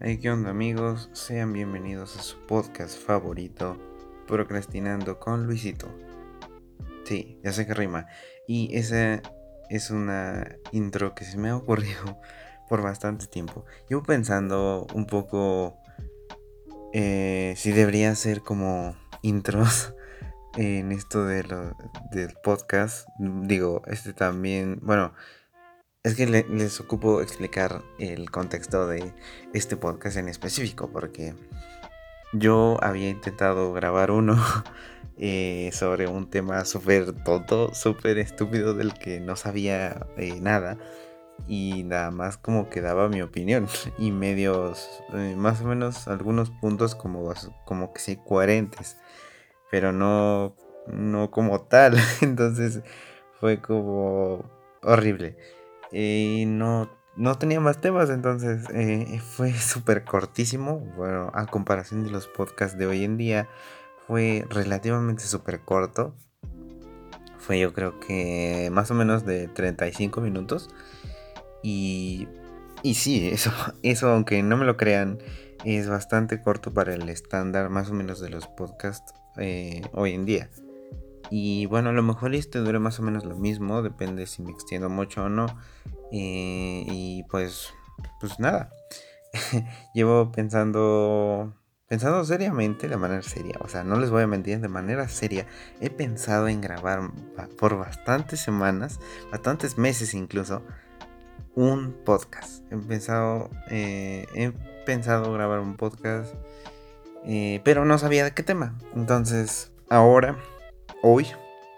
Hey, ¿qué onda amigos? Sean bienvenidos a su podcast favorito, Procrastinando con Luisito. Sí, ya sé que rima. Y esa es una intro que se me ha ocurrido por bastante tiempo. Llevo pensando un poco eh, si debería ser como intros en esto de lo, del podcast. Digo, este también, bueno, es que les ocupo explicar el contexto de este podcast en específico, porque yo había intentado grabar uno eh, sobre un tema súper tonto, súper estúpido del que no sabía eh, nada. Y nada más como que daba mi opinión. Y medios, eh, más o menos algunos puntos como, como que sí coherentes. Pero no, no como tal. Entonces fue como horrible. Y no, no tenía más temas, entonces eh, fue súper cortísimo. Bueno, a comparación de los podcasts de hoy en día, fue relativamente súper corto. Fue yo creo que más o menos de 35 minutos. Y, y sí, eso, eso aunque no me lo crean, es bastante corto para el estándar más o menos de los podcasts eh, hoy en día. Y bueno, a lo mejor este dure más o menos lo mismo, depende si me extiendo mucho o no. Eh, y pues, pues nada. Llevo pensando, pensando seriamente, de manera seria. O sea, no les voy a mentir, de manera seria. He pensado en grabar por bastantes semanas, bastantes meses incluso, un podcast. He pensado, eh, he pensado grabar un podcast, eh, pero no sabía de qué tema. Entonces, ahora hoy,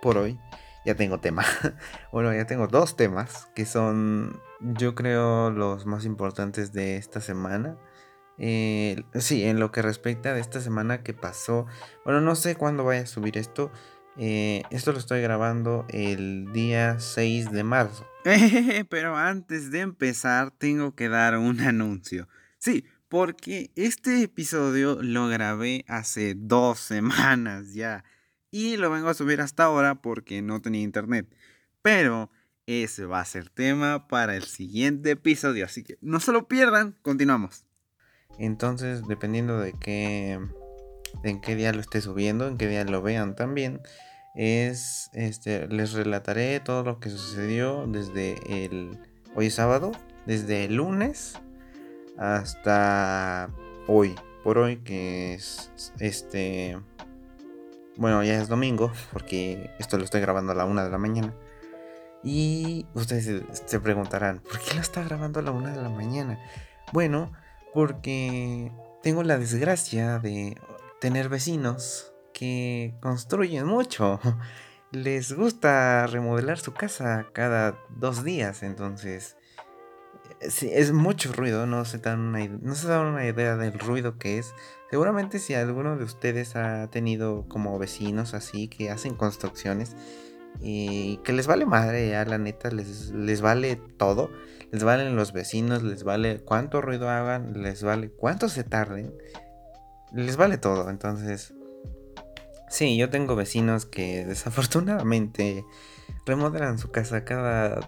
por hoy, ya tengo tema. bueno, ya tengo dos temas que son, yo creo, los más importantes de esta semana. Eh, sí, en lo que respecta de esta semana que pasó. Bueno, no sé cuándo vaya a subir esto. Eh, esto lo estoy grabando el día 6 de marzo. Pero antes de empezar, tengo que dar un anuncio. Sí, porque este episodio lo grabé hace dos semanas ya y lo vengo a subir hasta ahora porque no tenía internet. Pero ese va a ser tema para el siguiente episodio, así que no se lo pierdan, continuamos. Entonces, dependiendo de qué en qué día lo esté subiendo, en qué día lo vean también, es este les relataré todo lo que sucedió desde el hoy es sábado, desde el lunes hasta hoy, por hoy que es este bueno, ya es domingo, porque esto lo estoy grabando a la una de la mañana. Y ustedes se preguntarán, ¿por qué lo está grabando a la una de la mañana? Bueno, porque tengo la desgracia de tener vecinos que construyen mucho. Les gusta remodelar su casa cada dos días, entonces es mucho ruido, no se, dan una, no se dan una idea del ruido que es. Seguramente si alguno de ustedes ha tenido como vecinos así que hacen construcciones y que les vale madre, ya la neta, les, les vale todo. Les valen los vecinos, les vale cuánto ruido hagan, les vale cuánto se tarden. Les vale todo, entonces... Sí, yo tengo vecinos que desafortunadamente remodelan su casa cada,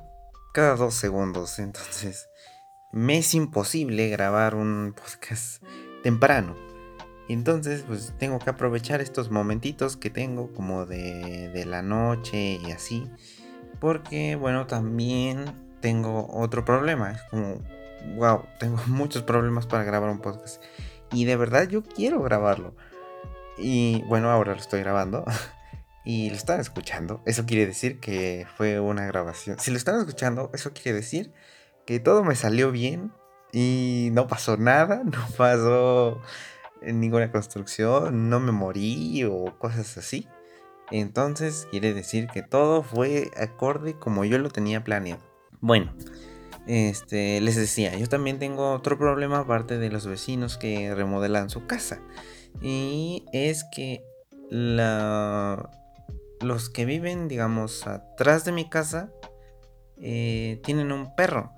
cada dos segundos, entonces me es imposible grabar un podcast temprano. Entonces, pues tengo que aprovechar estos momentitos que tengo como de, de la noche y así. Porque, bueno, también tengo otro problema. Es como, wow, tengo muchos problemas para grabar un podcast. Y de verdad yo quiero grabarlo. Y bueno, ahora lo estoy grabando. y lo están escuchando. Eso quiere decir que fue una grabación. Si lo están escuchando, eso quiere decir que todo me salió bien y no pasó nada, no pasó ninguna construcción, no me morí o cosas así. Entonces quiere decir que todo fue acorde como yo lo tenía planeado. Bueno, este, les decía, yo también tengo otro problema aparte de los vecinos que remodelan su casa. Y es que la, los que viven, digamos, atrás de mi casa, eh, tienen un perro.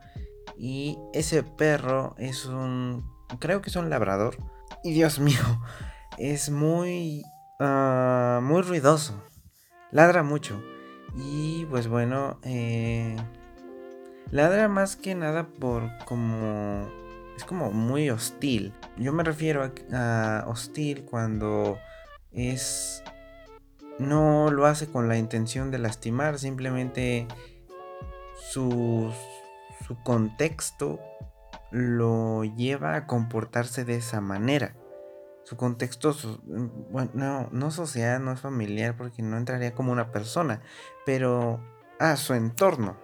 Y ese perro es un. Creo que es un labrador. Y Dios mío, es muy. Uh, muy ruidoso. Ladra mucho. Y pues bueno, eh, ladra más que nada por como es como muy hostil. Yo me refiero a, hostil cuando es no lo hace con la intención de lastimar, simplemente su, su contexto lo lleva a comportarse de esa manera. Su contexto, bueno, no, no social, no es familiar, porque no entraría como una persona, pero a ah, su entorno,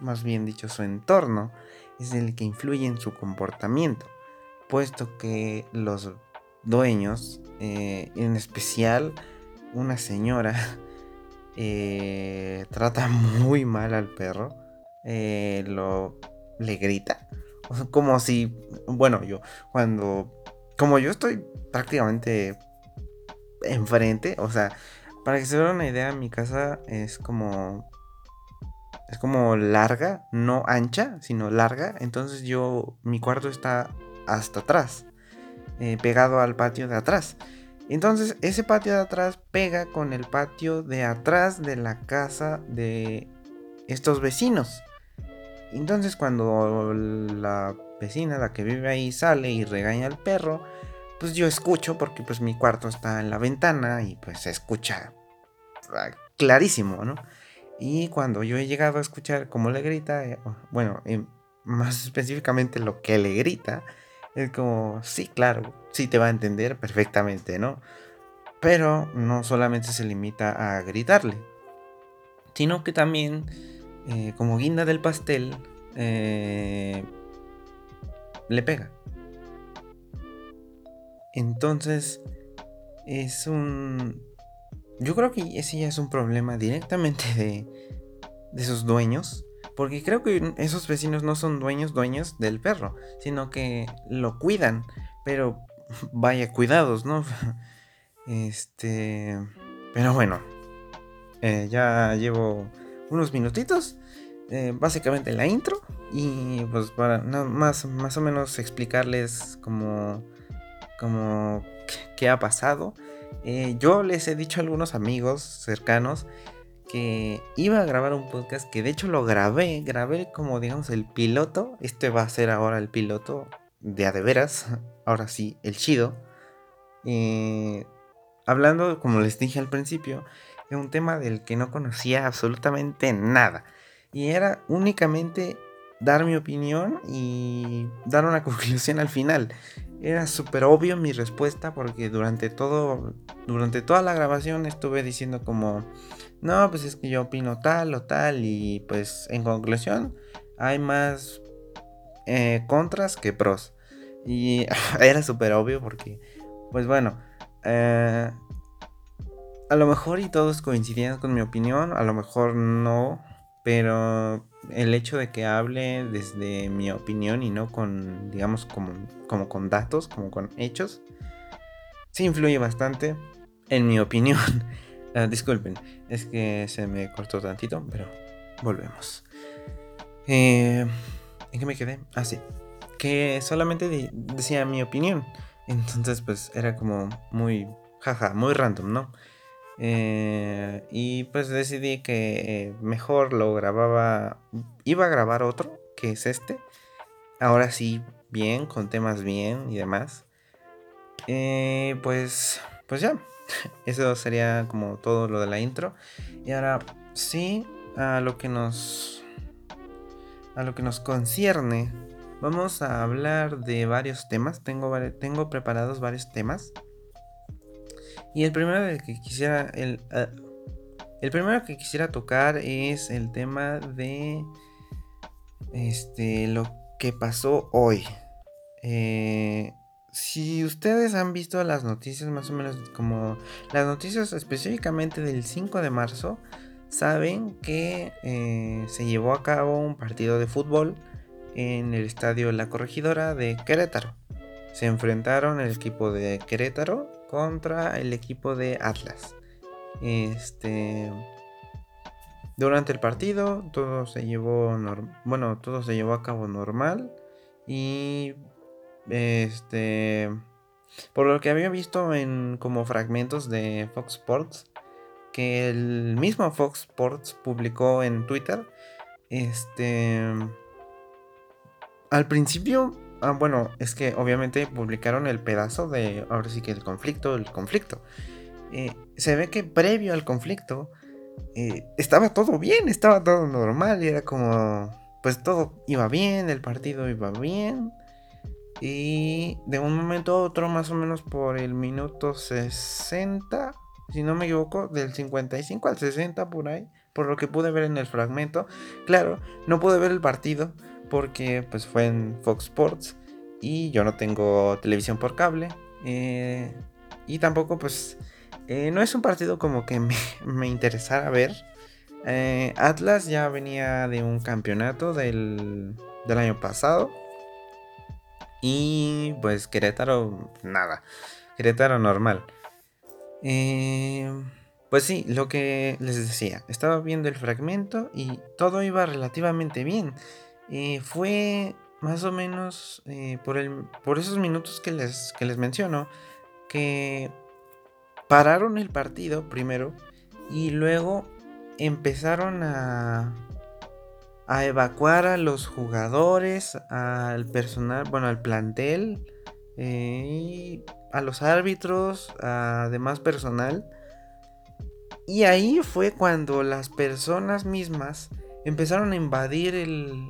más bien dicho, su entorno es el que influye en su comportamiento, puesto que los dueños, eh, en especial una señora, eh, trata muy mal al perro, eh, lo le grita, como si, bueno, yo cuando, como yo estoy prácticamente enfrente, o sea, para que se vea una idea, mi casa es como es como larga, no ancha, sino larga. Entonces yo, mi cuarto está hasta atrás, eh, pegado al patio de atrás. Entonces ese patio de atrás pega con el patio de atrás de la casa de estos vecinos. Entonces cuando la vecina, la que vive ahí, sale y regaña al perro, pues yo escucho porque pues mi cuarto está en la ventana y pues se escucha ah, clarísimo, ¿no? Y cuando yo he llegado a escuchar cómo le grita, eh, bueno, más específicamente lo que le grita, es como, sí, claro, sí te va a entender perfectamente, ¿no? Pero no solamente se limita a gritarle, sino que también, eh, como guinda del pastel, eh, le pega. Entonces, es un yo creo que ese ya es un problema directamente de, de sus dueños. Porque creo que esos vecinos no son dueños, dueños del perro, sino que lo cuidan. Pero vaya cuidados, ¿no? Este. Pero bueno. Eh, ya llevo unos minutitos. Eh, básicamente la intro. Y pues para más, más o menos explicarles como. como qué ha pasado. Eh, yo les he dicho a algunos amigos cercanos que iba a grabar un podcast que de hecho lo grabé, grabé como digamos el piloto, este va a ser ahora el piloto de a de veras, ahora sí, el chido. Eh, hablando, como les dije al principio, un tema del que no conocía absolutamente nada. Y era únicamente dar mi opinión y dar una conclusión al final era súper obvio mi respuesta porque durante todo, durante toda la grabación estuve diciendo como, no, pues es que yo opino tal o tal y pues en conclusión hay más eh, contras que pros. Y era súper obvio porque, pues bueno, eh, a lo mejor y todos coincidían con mi opinión, a lo mejor no, pero el hecho de que hable desde mi opinión y no con, digamos, como, como con datos, como con hechos, sí influye bastante en mi opinión. Ah, disculpen, es que se me cortó tantito, pero volvemos. Eh, ¿En qué me quedé? Ah, sí. Que solamente decía mi opinión. Entonces, pues era como muy, jaja, muy random, ¿no? Eh, y pues decidí que eh, mejor lo grababa. Iba a grabar otro, que es este. Ahora sí, bien, con temas bien y demás. Eh, pues, pues ya. Eso sería como todo lo de la intro. Y ahora sí, a lo que nos. A lo que nos concierne. Vamos a hablar de varios temas. Tengo, tengo preparados varios temas. Y el primero que quisiera. El, ah, el primero que quisiera tocar es el tema de. Este. Lo que pasó hoy. Eh, si ustedes han visto las noticias, más o menos como. Las noticias específicamente del 5 de marzo. Saben que eh, se llevó a cabo un partido de fútbol en el estadio La Corregidora de Querétaro. Se enfrentaron el equipo de Querétaro contra el equipo de Atlas. Este durante el partido todo se llevó bueno, todo se llevó a cabo normal y este por lo que había visto en como fragmentos de Fox Sports que el mismo Fox Sports publicó en Twitter este al principio ah, bueno, es que obviamente publicaron el pedazo de, ahora sí que el conflicto, el conflicto. Eh, se ve que previo al conflicto eh, estaba todo bien, estaba todo normal y era como, pues todo iba bien, el partido iba bien. Y de un momento a otro, más o menos por el minuto 60, si no me equivoco, del 55 al 60 por ahí, por lo que pude ver en el fragmento. Claro, no pude ver el partido porque pues fue en Fox Sports y yo no tengo televisión por cable. Eh, y tampoco pues eh, no es un partido como que me, interesara ver. Eh, Atlas ya venía de un campeonato del, del año pasado. Y pues Querétaro, nada. Querétaro normal. Pues sí, lo que les decía. Estaba viendo el fragmento y todo iba relativamente bien. Fue más o menos por, el, por esos minutos que les, que les menciono que pararon el partido primero y luego empezaron a, a evacuar a los jugadores, al personal, bueno, al plantel, eh, y a los árbitros, a demás personal. Y ahí fue cuando las personas mismas empezaron a invadir el,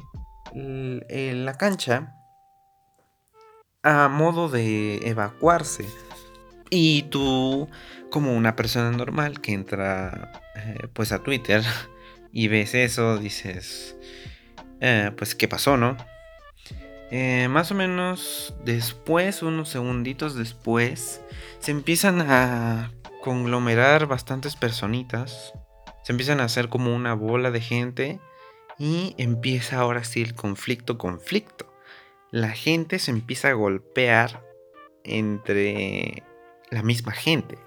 la cancha a modo de evacuarse. Y tú, como una persona normal que entra eh, pues a Twitter y ves eso, dices, eh, pues qué pasó, ¿no? Eh, más o menos después, unos segunditos después, se empiezan a conglomerar bastantes personitas. Se empiezan a hacer como una bola de gente y empieza ahora sí el conflicto, conflicto. La gente se empieza a golpear entre la misma gente.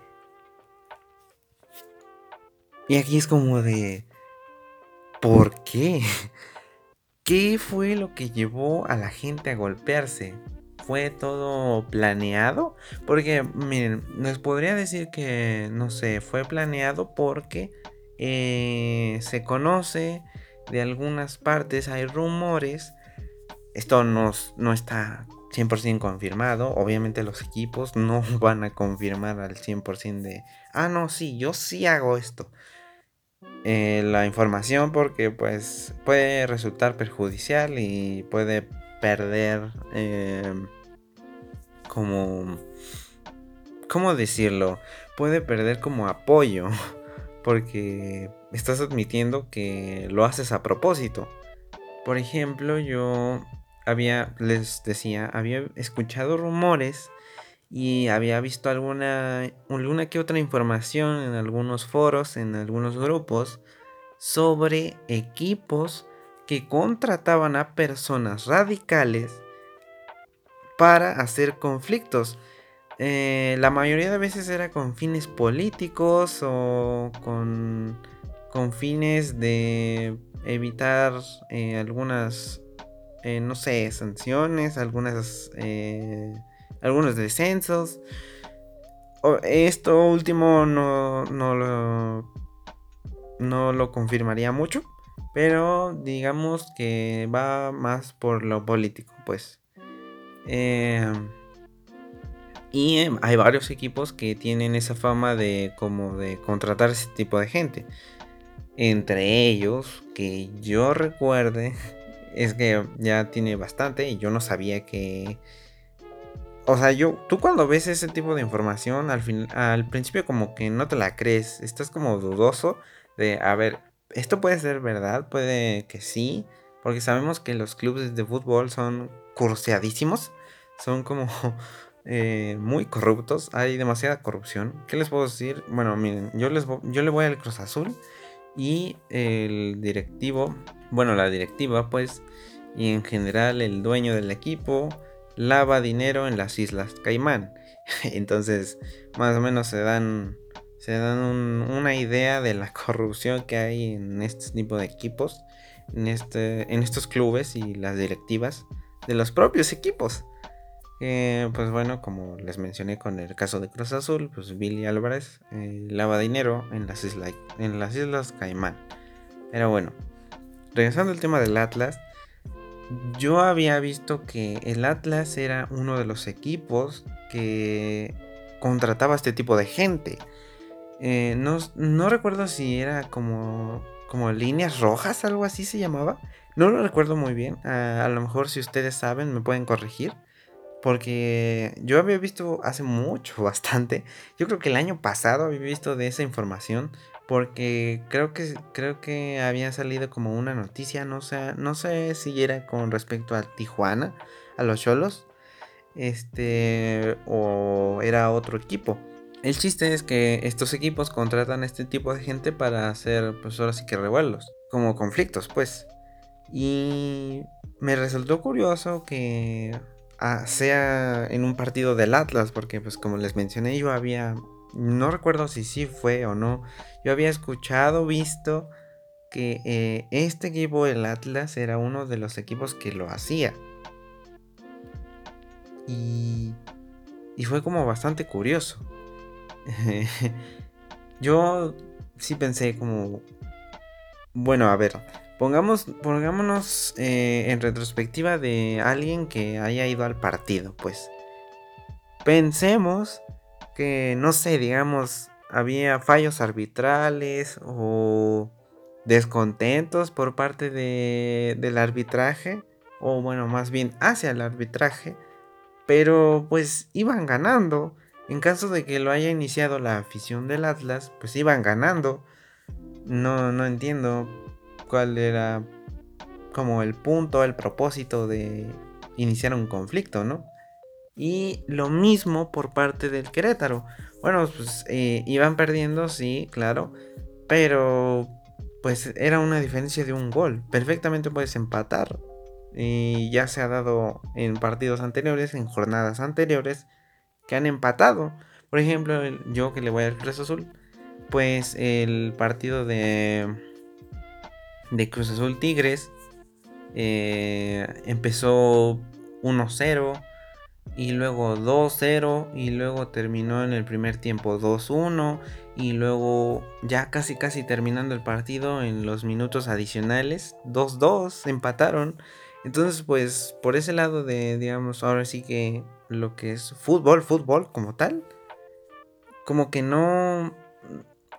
Y aquí es como de... ¿Por qué? ¿Qué fue lo que llevó a la gente a golpearse? ¿Fue todo planeado? Porque, miren, les podría decir que, no sé, fue planeado porque eh, se conoce de algunas partes, hay rumores. Esto no, no está 100% confirmado. Obviamente los equipos no van a confirmar al 100% de, ah, no, sí, yo sí hago esto. Eh, la información porque pues puede resultar perjudicial y puede perder em, como... ¿Cómo decirlo? Puede perder como apoyo porque estás admitiendo que lo haces a propósito. Por ejemplo, yo había, les decía, había escuchado rumores y había visto alguna, alguna que otra información en algunos foros, en algunos grupos, sobre equipos que contrataban a personas radicales para hacer conflictos. Eh, la mayoría de veces era con fines políticos o con, con fines de evitar eh, algunas eh, no sé, sanciones, algunas, eh, algunos descensos. Esto último no, no, lo, no lo confirmaría mucho, pero digamos que va más por lo político, pues. Y hay varios equipos que tienen esa fama de como de contratar ese tipo de gente. Entre ellos, que yo recuerde, es que ya tiene bastante y yo no sabía que... O sea, yo, tú cuando ves ese tipo de información, al, fin, al principio como que no te la crees, estás como dudoso de, a ver, esto puede ser verdad, puede que sí, porque sabemos que los clubes de fútbol son curseadísimos, son como eh, muy corruptos, hay demasiada corrupción. ¿Qué les puedo decir? Bueno, miren, yo, les yo le voy al Cruz Azul y el directivo, bueno, la directiva pues, y en general el dueño del equipo lava dinero en las Islas Caimán. Entonces, más o menos se dan se dan una idea de la corrupción que hay en este tipo de equipos, en, este, en estos clubes y las directivas de los propios equipos. Eh, pues bueno, como les mencioné con el caso de Cruz Azul, pues Billy Álvarez eh, lava dinero en las, islas, en las Islas Caimán. Pero bueno, regresando al tema del Atlas, yo había visto que el Atlas era uno de los equipos que contrataba a este tipo de gente. Eh, no, recuerdo si era como, como líneas rojas, algo así se llamaba. No lo recuerdo muy bien. a lo mejor si ustedes saben me pueden corregir. Porque yo había visto hace mucho, bastante. Yo creo que el año pasado había visto de esa información. Porque creo que, creo que había salido como una noticia. No sé, no sé si era con respecto a Tijuana, a los Cholos. Este. O era otro equipo. El chiste es que estos equipos contratan a este tipo de gente para hacer, pues ahora sí que revuelos. Como conflictos, pues. Y me resultó curioso que sea en un partido del Atlas, porque pues como les mencioné yo había, no recuerdo si sí fue o no, yo había escuchado, visto que eh, este equipo, el Atlas, era uno de los equipos que lo hacía. Y, y fue como bastante curioso. yo sí pensé como, bueno, a ver, Pongamos, pongámonos eh, en retrospectiva de alguien que haya ido al partido, pues. Pensemos que, no sé, digamos, había fallos arbitrales o descontentos por parte de, del arbitraje, o bueno, más bien hacia el arbitraje, pero pues iban ganando. En caso de que lo haya iniciado la afición del Atlas, pues iban ganando. No, no entiendo cuál era como el punto, el propósito de iniciar un conflicto, ¿no? Y lo mismo por parte del Querétaro. Bueno, pues eh, iban perdiendo, sí, claro, pero pues era una diferencia de un gol. Perfectamente puedes empatar. Y ya se ha dado en partidos anteriores, en jornadas anteriores, que han empatado. Por ejemplo, yo que le voy al Cruz Azul, pues el partido de de Cruz Azul Tigres. Eh, empezó 1-0 y luego 2-0 y luego terminó en el primer tiempo 2-1 y luego ya casi casi terminando el partido en los minutos adicionales 2-2 empataron. Entonces pues por ese lado de digamos ahora sí que lo que es fútbol, fútbol como tal, como que no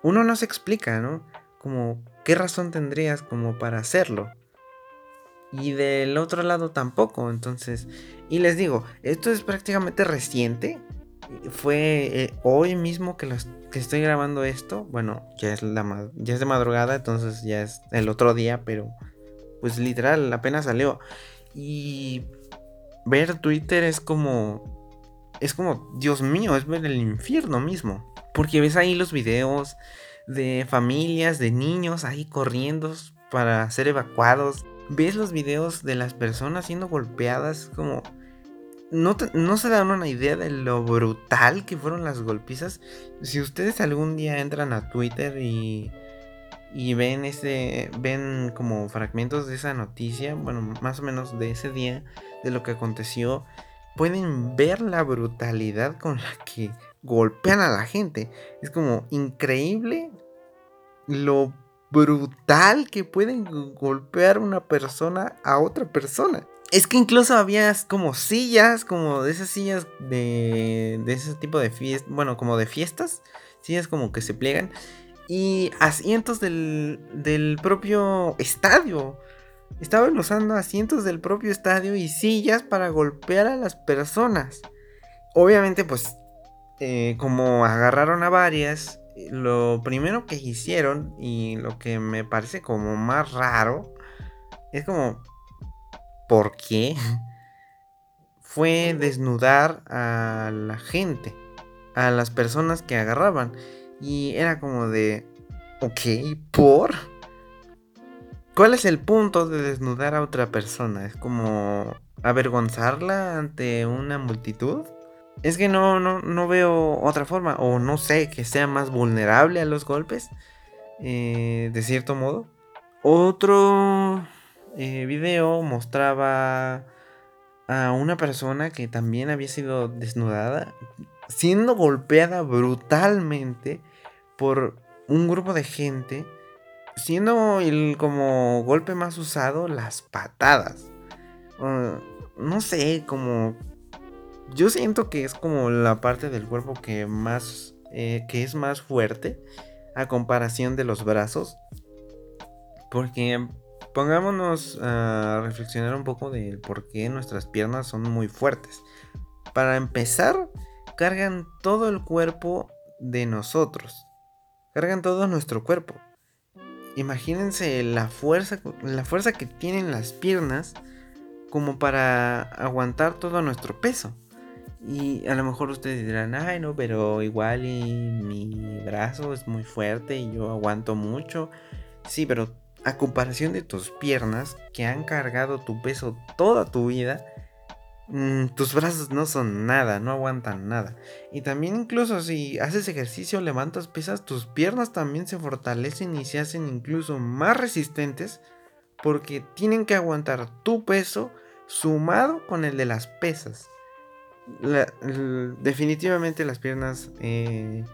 uno no se explica, ¿no? Como ¿qué razón tendrías como para hacerlo? Y del otro lado tampoco, entonces... Y les digo, esto es prácticamente reciente. Fue eh, hoy mismo que, que estoy grabando esto. Bueno, ya es, la, ya es de madrugada, entonces ya es el otro día, pero pues literal, apenas salió. Y ver Twitter es como... Es como, Dios mío, es ver el infierno mismo. Porque ves ahí los videos de familias, de niños ahí corriendo para ser evacuados. Ves los videos de las personas siendo golpeadas como... No, no, se dan una idea de lo brutal que fueron las golpizas. Si ustedes algún día entran a Twitter y, y ven ese ven como fragmentos de esa noticia, bueno, más o menos de ese día, de lo que aconteció, pueden ver la brutalidad con la que golpean a la gente. Es como increíble lo brutal que pueden golpear una persona a otra persona. Es que incluso había como sillas, como de esas sillas de, de ese tipo de fiestas, bueno, como de fiestas, sillas como que se pliegan, y asientos del, del propio estadio. Estaban usando asientos del propio estadio y sillas para golpear a las personas. Obviamente, pues eh, como agarraron a varias, lo primero que hicieron y lo que me parece como más raro es como, ¿por qué? Fue desnudar a la gente, a las personas que agarraban. Y era como de, ok, ¿por? ¿Cuál es el punto de desnudar a otra persona? ¿Es como avergonzarla ante una multitud? Es que no, no, veo otra forma. O no sé, que sea más vulnerable a los golpes. Eh, de cierto modo. Otro eh, video mostraba a una persona que también había sido desnudada. Siendo golpeada brutalmente por un grupo de gente. Siendo el como golpe más usado las patadas. no sé, como... Yo siento que es como la parte del cuerpo que más... Eh, que es más fuerte a comparación de los brazos. Porque pongámonos a reflexionar un poco de por qué nuestras piernas son muy fuertes. Para empezar, cargan todo el cuerpo de nosotros. Cargan todo nuestro cuerpo. Imagínense la fuerza, la fuerza que tienen las piernas como para aguantar todo nuestro peso. Y a lo mejor ustedes dirán, ay no, pero igual y mi brazo es muy fuerte y yo aguanto mucho. Sí, pero a comparación de tus piernas que han cargado tu peso toda tu vida, mm, tus brazos no son nada, no aguantan nada. Y también incluso si haces ejercicio, levantas pesas, tus piernas también se fortalecen y se hacen incluso más resistentes porque tienen que aguantar tu peso sumado con el de las pesas. Definitivamente las piernas eh,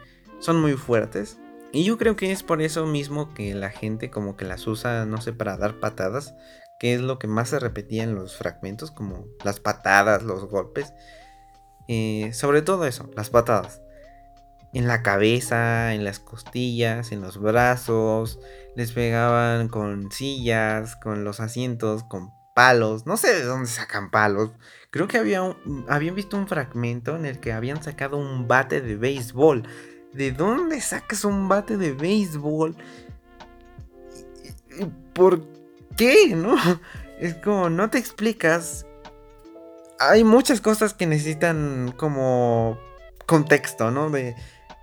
son muy fuertes y yo creo que es por eso mismo que la gente como que las usa, no sé, para dar patadas, que es lo que más se repetía en los fragmentos, como las patadas, los golpes. Eh, sobre todo eso, las patadas. En la cabeza, en las costillas, en los brazos, les pegaban con sillas, con los asientos, con palos, no sé de dónde sacan palos. Creo que había habían visto un fragmento en el que habían sacado un bate de béisbol ¿De dónde sacas un bate de béisbol? ¿Por qué? ¿No? Es como, no te explicas. Hay muchas cosas que necesitan como contexto, ¿no? De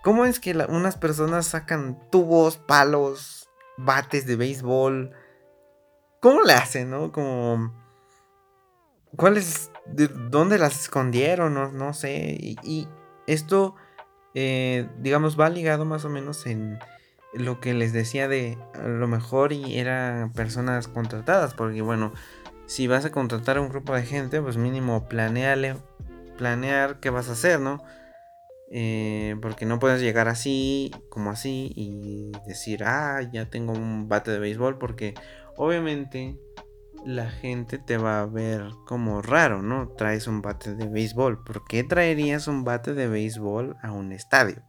cómo es que unas personas sacan tubos, palos, bates de béisbol. ¿Cómo le hacen, no? Como... ¿Cuáles? ¿De dónde las escondieron? No, no sé. y esto eh, digamos, va ligado más o menos en lo que les decía de a lo mejor y eran personas contratadas, porque bueno, si vas a contratar a un grupo de gente, pues mínimo planeale, planear qué vas a hacer, ¿no? Eh, porque no puedes llegar así, como así, y decir, ah, ya tengo un bate de béisbol, porque obviamente la gente te va a ver como raro, ¿no? Traes un bate de béisbol. ¿Por qué traerías un bate de béisbol a un estadio?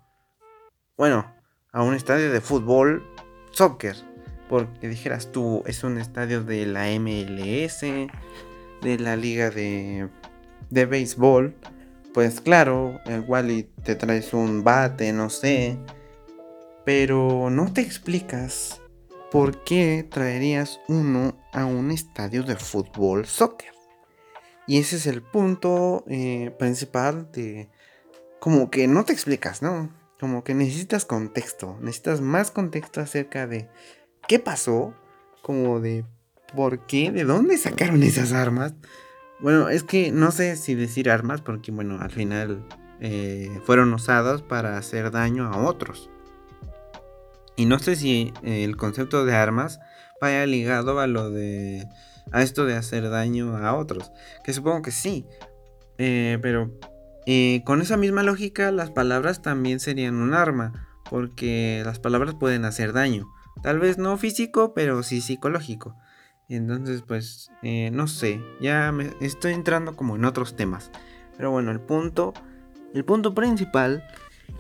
Bueno, a un estadio de fútbol, soccer. Porque dijeras tú, es un estadio de la MLS, de la liga de, de béisbol. Pues claro, igual y te traes un bate, no sé. Pero no te explicas ¿por qué traerías uno a un estadio de fútbol soccer? Y ese es el punto eh, principal de... Como que no te explicas, ¿no? Como que necesitas contexto, necesitas más contexto acerca de qué pasó, como de por qué, de dónde sacaron esas armas. Bueno, es que no sé si decir armas, porque bueno, al final eh, fueron usadas para hacer daño a otros. Y no sé si eh, el concepto de armas vaya ligado a lo de. a esto de hacer daño a otros. Que supongo que sí. Eh, pero eh, con esa misma lógica, las palabras también serían un arma. Porque las palabras pueden hacer daño. Tal vez no físico, pero sí psicológico. Entonces, pues, no sé. Ya me estoy entrando como en otros temas. Pero bueno, el punto. El punto principal.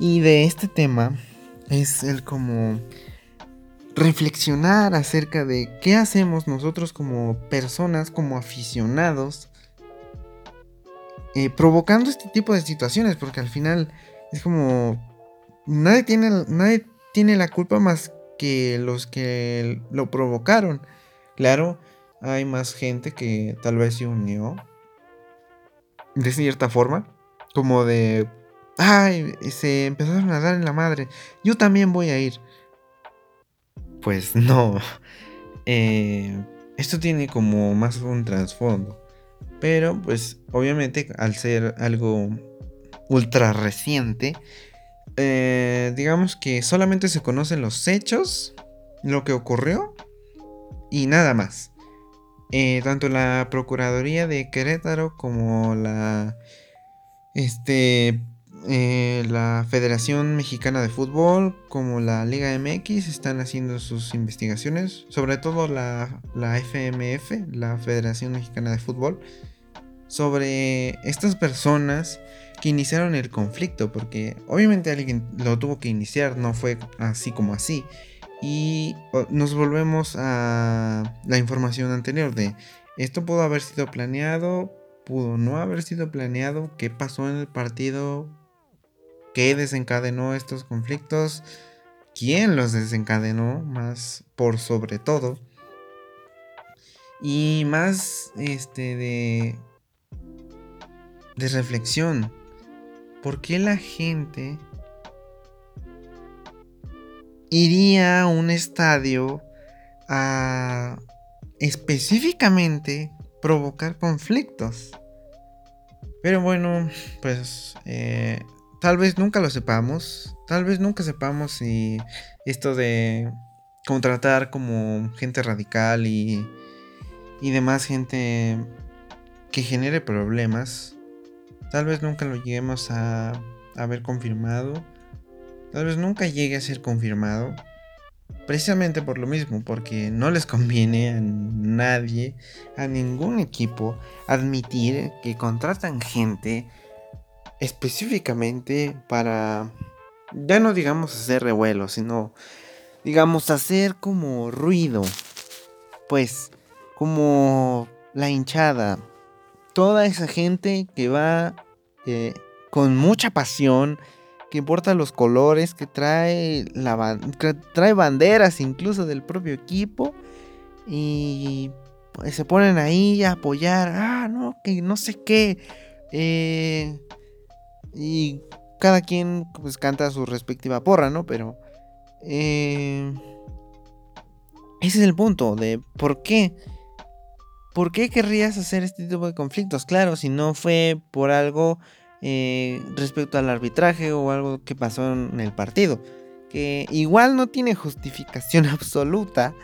Y de este tema es el como reflexionar acerca de qué hacemos nosotros como personas, como aficionados, eh, provocando este tipo de situaciones, porque al final es como nadie tiene, nadie tiene la culpa más que los que lo provocaron. Claro, hay más gente que tal vez se unió de cierta forma, como de Ay, se empezaron a dar en la madre. Yo también voy a ir. Pues no. Eh, esto tiene como más un trasfondo. Pero pues obviamente al ser algo ultra reciente, eh, digamos que solamente se conocen los hechos, lo que ocurrió y nada más. Eh, tanto la Procuraduría de Querétaro como la este eh, la Federación Mexicana de Fútbol como la Liga MX están haciendo sus investigaciones, sobre todo la, la FMF, la Federación Mexicana de Fútbol, sobre estas personas que iniciaron el conflicto, porque obviamente alguien lo tuvo que iniciar, no fue así como así. Y nos volvemos a la información anterior de esto pudo haber sido planeado, pudo no haber sido planeado, qué pasó en el partido, qué desencadenó estos conflictos, quién los desencadenó más por sobre todo. Y más este de de reflexión. ¿Por qué la gente iría a un estadio a específicamente provocar conflictos? Pero bueno, pues eh, tal vez nunca lo sepamos. Tal vez nunca sepamos si esto de contratar como gente radical y, y demás gente que genere problemas Tal vez nunca lo lleguemos a haber confirmado. Tal vez nunca llegue a ser confirmado. Precisamente por lo mismo, porque no les conviene a nadie, a ningún equipo, admitir que contratan gente específicamente para, ya no digamos hacer revuelo, sino digamos hacer como ruido. Pues, como la hinchada, toda esa gente que va eh, con mucha pasión, que importa los colores, que trae, la, trae banderas incluso del propio equipo y pues, se ponen ahí a apoyar, ah, no, que no sé qué. Eh, y cada quien pues canta su respectiva porra, ¿no? Pero eh, ese es el punto de por qué ¿por qué querrías hacer este tipo de conflictos? Claro, si no fue por algo eh, respecto al arbitraje o algo que pasó en el partido, que igual no tiene justificación absoluta,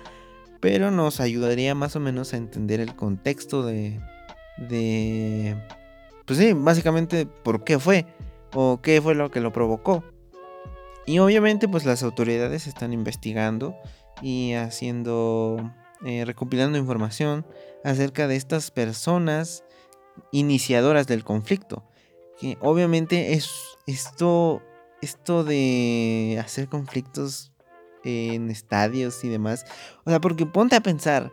pero nos ayudaría más o menos a entender el contexto de, de, pues sí, básicamente por qué fue o qué fue lo que lo provocó. Y obviamente pues las autoridades están investigando y haciendo, eh, recopilando información acerca de estas personas iniciadoras del conflicto. Que obviamente es esto, esto de hacer conflictos en estadios y demás. O sea, porque ponte a pensar,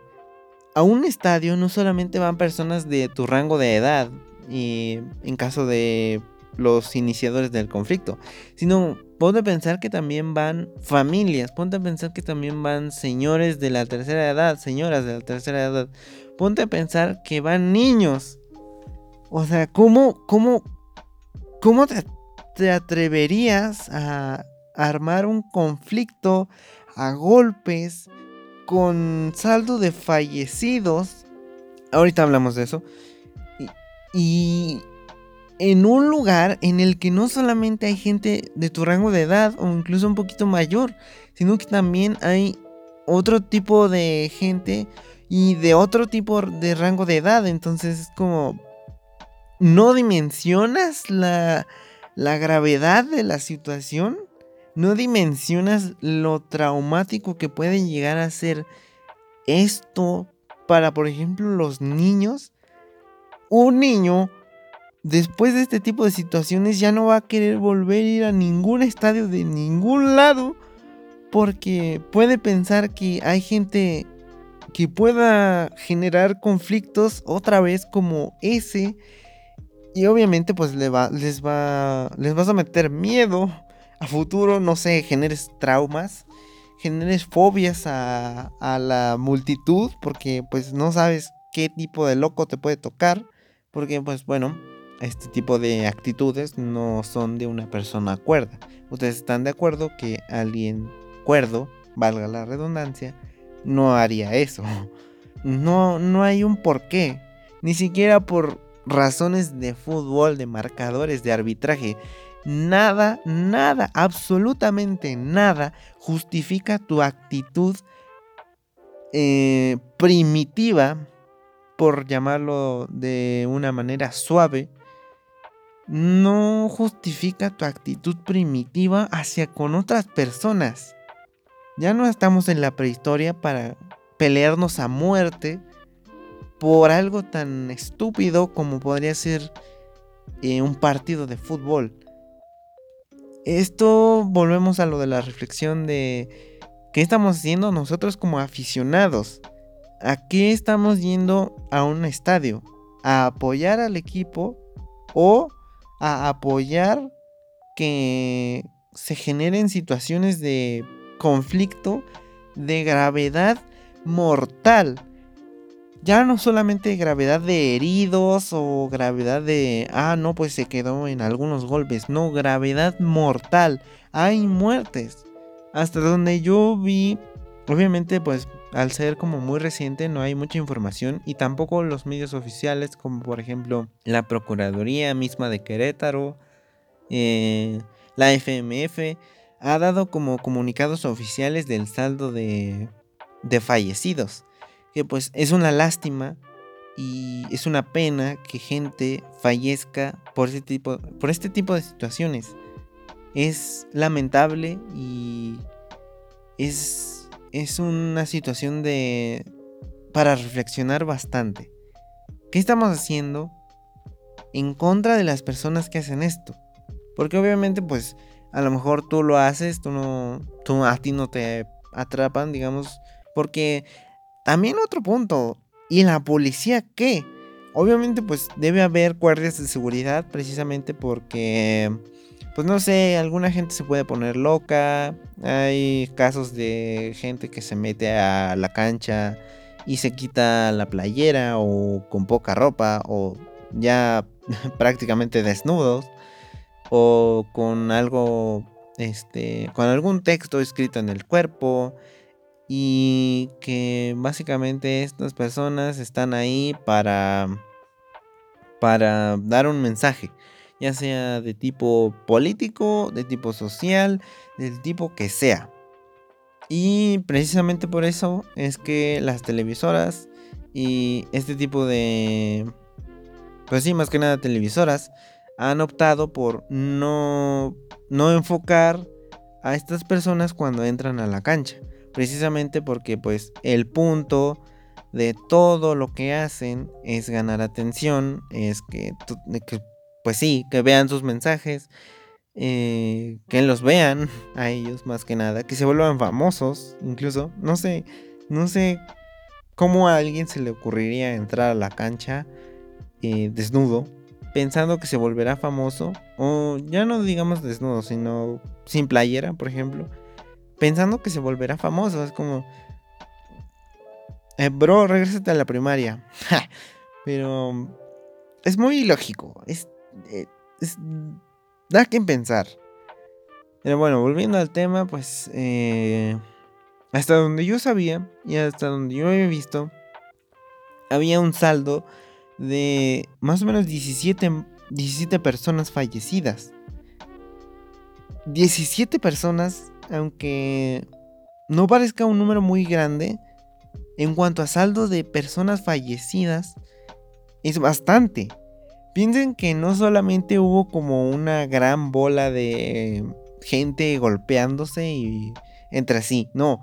a un estadio no solamente van personas de tu rango de edad, y en caso de los iniciadores del conflicto, sino ponte a pensar que también van familias, ponte a pensar que también van señores de la tercera edad, señoras de la tercera edad, ponte a pensar que van niños. O sea, ¿cómo, cómo, cómo te, atreverías a armar un conflicto a golpes con saldo de fallecidos? Ahorita hablamos de eso. y en un lugar en el que no solamente hay gente de tu rango de edad o incluso un poquito mayor, sino que también hay otro tipo de gente y de otro tipo de rango de edad. Entonces es como... No dimensionas la, la gravedad de la situación. No dimensionas lo traumático que puede llegar a ser esto para, por ejemplo, los niños. Un niño, después de este tipo de situaciones, ya no va a querer volver a ir a ningún estadio de ningún lado. Porque puede pensar que hay gente que pueda generar conflictos otra vez como ese. Y obviamente pues les, va, les, va, les vas a meter miedo a futuro, no sé, generes traumas, generes fobias a, a la multitud, porque pues no sabes qué tipo de loco te puede tocar, porque pues bueno, este tipo de actitudes no son de una persona cuerda. Ustedes están de acuerdo que alguien cuerdo, valga la redundancia, no haría eso. No, no hay un porqué. Ni siquiera por razones de fútbol, de marcadores, de arbitraje. Nada, nada, absolutamente nada justifica tu actitud eh, primitiva, por llamarlo de una manera suave, no justifica tu actitud primitiva hacia con otras personas. Ya no estamos en la prehistoria para pelearnos a muerte por algo tan estúpido como podría ser eh, un partido de fútbol. Esto volvemos a lo de la reflexión de qué estamos haciendo nosotros como aficionados. ¿A qué estamos yendo a un estadio? ¿A apoyar al equipo o a apoyar que se generen situaciones de conflicto de gravedad mortal. Ya no solamente gravedad de heridos o gravedad de, ah, no, pues se quedó en algunos golpes. No, gravedad mortal. Hay muertes. Hasta donde yo vi, obviamente, pues al ser como muy reciente no hay mucha información y tampoco los medios oficiales como por ejemplo la Procuraduría misma de Querétaro, eh, la FMF, ha dado como comunicados oficiales del saldo de, de fallecidos. Que pues es una lástima y es una pena que gente fallezca por este tipo, por este tipo de situaciones. Es lamentable y es es una situación de... para reflexionar bastante. ¿Qué estamos haciendo en contra de las personas que hacen esto? Porque obviamente pues a lo mejor tú lo haces, tú no... Tú, a ti no te atrapan, digamos. Porque también otro punto. ¿Y la policía qué? Obviamente pues debe haber guardias de seguridad precisamente porque pues no sé, alguna gente se puede poner loca. Hay casos de gente que se mete a la cancha y se quita la playera o con poca ropa o ya prácticamente desnudos o con algo este con algún texto escrito en el cuerpo y que básicamente estas personas están ahí para para dar un mensaje ya sea de tipo político, de tipo social, del tipo que sea. Y precisamente por eso es que las televisoras y este tipo de... Pues sí, más que nada televisoras han optado por no, no enfocar a estas personas cuando entran a la cancha. Precisamente porque pues el punto de todo lo que hacen es ganar atención, es que, que pues sí, que vean sus mensajes, eh, que los vean a ellos más que nada, que se vuelvan famosos, incluso, no sé, no sé cómo a alguien se le ocurriría entrar a la cancha eh, desnudo, pensando que se volverá famoso, o ya no digamos desnudo, sino sin playera, por ejemplo, pensando que se volverá famoso, es como... Eh, bro, regrésate a la primaria. Pero es muy ilógico. Es eh, da que pensar. Pero bueno, volviendo al tema, pues eh, hasta donde yo sabía y hasta donde yo había visto, había un saldo de más o menos 17, 17 personas fallecidas. 17 personas, aunque no parezca un número muy grande, en cuanto a saldo de personas fallecidas, es bastante. Piensen que no solamente hubo como una gran bola de gente golpeándose y entre sí, no.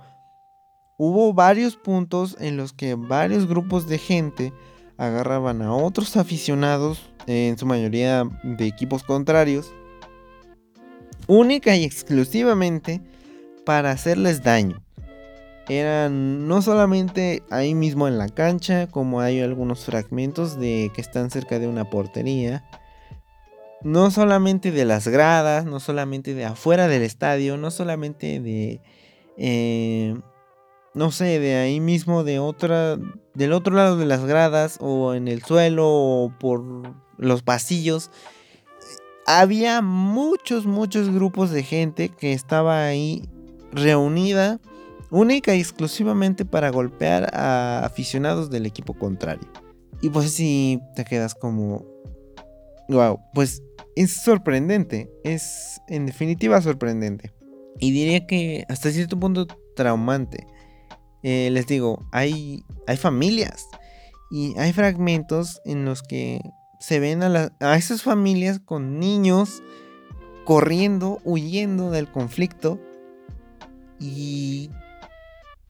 Hubo varios puntos en los que varios grupos de gente agarraban a otros aficionados, en su mayoría de equipos contrarios, única y exclusivamente para hacerles daño eran no solamente ahí mismo en la cancha, como hay algunos fragmentos de que están cerca de una portería. No solamente de las gradas, no solamente de afuera del estadio, no solamente de, eh, no sé, de ahí mismo de otra, del otro lado de las gradas o en el suelo o por los pasillos. Había muchos, muchos grupos de gente que estaba ahí reunida única y exclusivamente para golpear a aficionados del equipo contrario. Y pues si te quedas como, wow, pues es sorprendente, es en definitiva sorprendente. Y diría que hasta cierto punto traumante. Eh, les digo, hay, hay familias y hay fragmentos en los que se ven a, a esas familias con niños corriendo, huyendo del conflicto. Y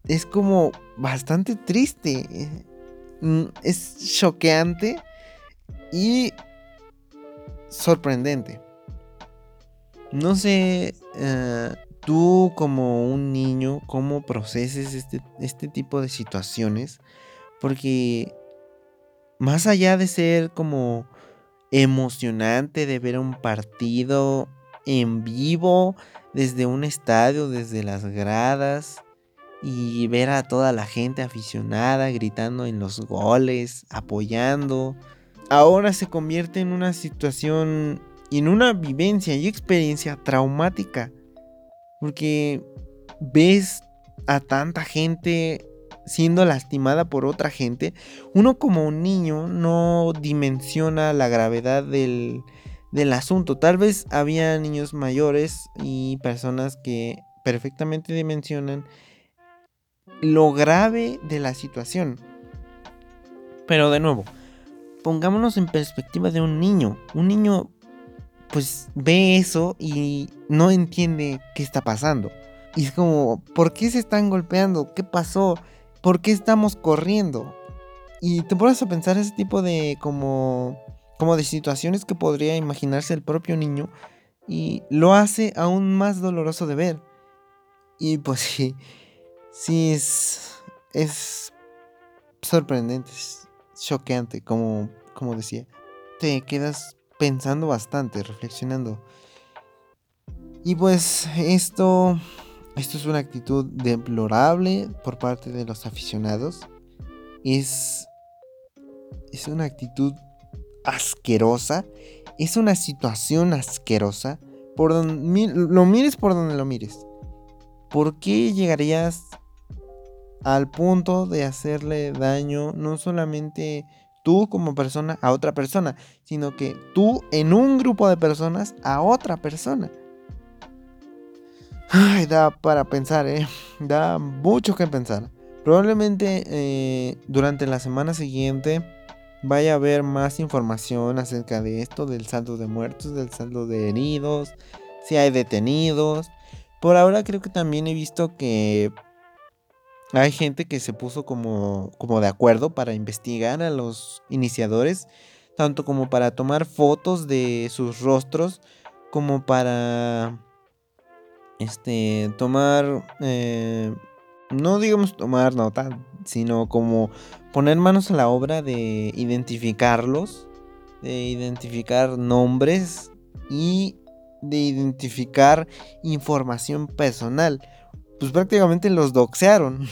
es como bastante triste. Mm, es choqueante y sorprendente. No sé, eh, tú como un niño, cómo proceses este, este tipo de situaciones. Porque más allá de ser como emocionante de ver un partido en vivo, desde un estadio, desde las gradas, y ver a toda la gente aficionada gritando en los goles, apoyando, ahora se convierte en una situación, en una vivencia y experiencia traumática, porque ves a tanta gente siendo lastimada por otra gente, uno como un niño no dimensiona la gravedad del, del asunto. Tal vez había niños mayores y personas que perfectamente dimensionan lo grave de la situación. Pero de nuevo, pongámonos en perspectiva de un niño. Un niño pues ve eso y no entiende qué está pasando. Y es como, ¿por qué se están golpeando? ¿Qué pasó? ¿Por qué estamos corriendo? Y te pones a pensar ese tipo de como como de situaciones que podría imaginarse el propio niño y lo hace aún más doloroso de ver. Y pues sí, sí es, es sorprendente, es choqueante, como, como decía. Te quedas pensando bastante, reflexionando. Y pues esto, esto es una actitud deplorable por parte de los aficionados. Es, es una actitud asquerosa. Es una situación asquerosa. Por donde lo mires por donde lo mires. ¿Por qué llegarías al punto de hacerle daño no solamente tú como persona a otra persona, sino que tú en un grupo de personas a otra persona? Ay, da para pensar, ¿eh? Da mucho que pensar. Probablemente eh, durante la semana siguiente vaya a haber más información acerca de esto, del saldo de muertos, del saldo de heridos, si hay detenidos. Por ahora creo que también he visto que hay gente que se puso como, como de acuerdo para investigar a los iniciadores, tanto como para tomar fotos de sus rostros, como para este tomar eh, no digamos tomar nota, sino como poner manos a la obra de identificarlos, de identificar nombres y de identificar información personal. Pues prácticamente los doxearon.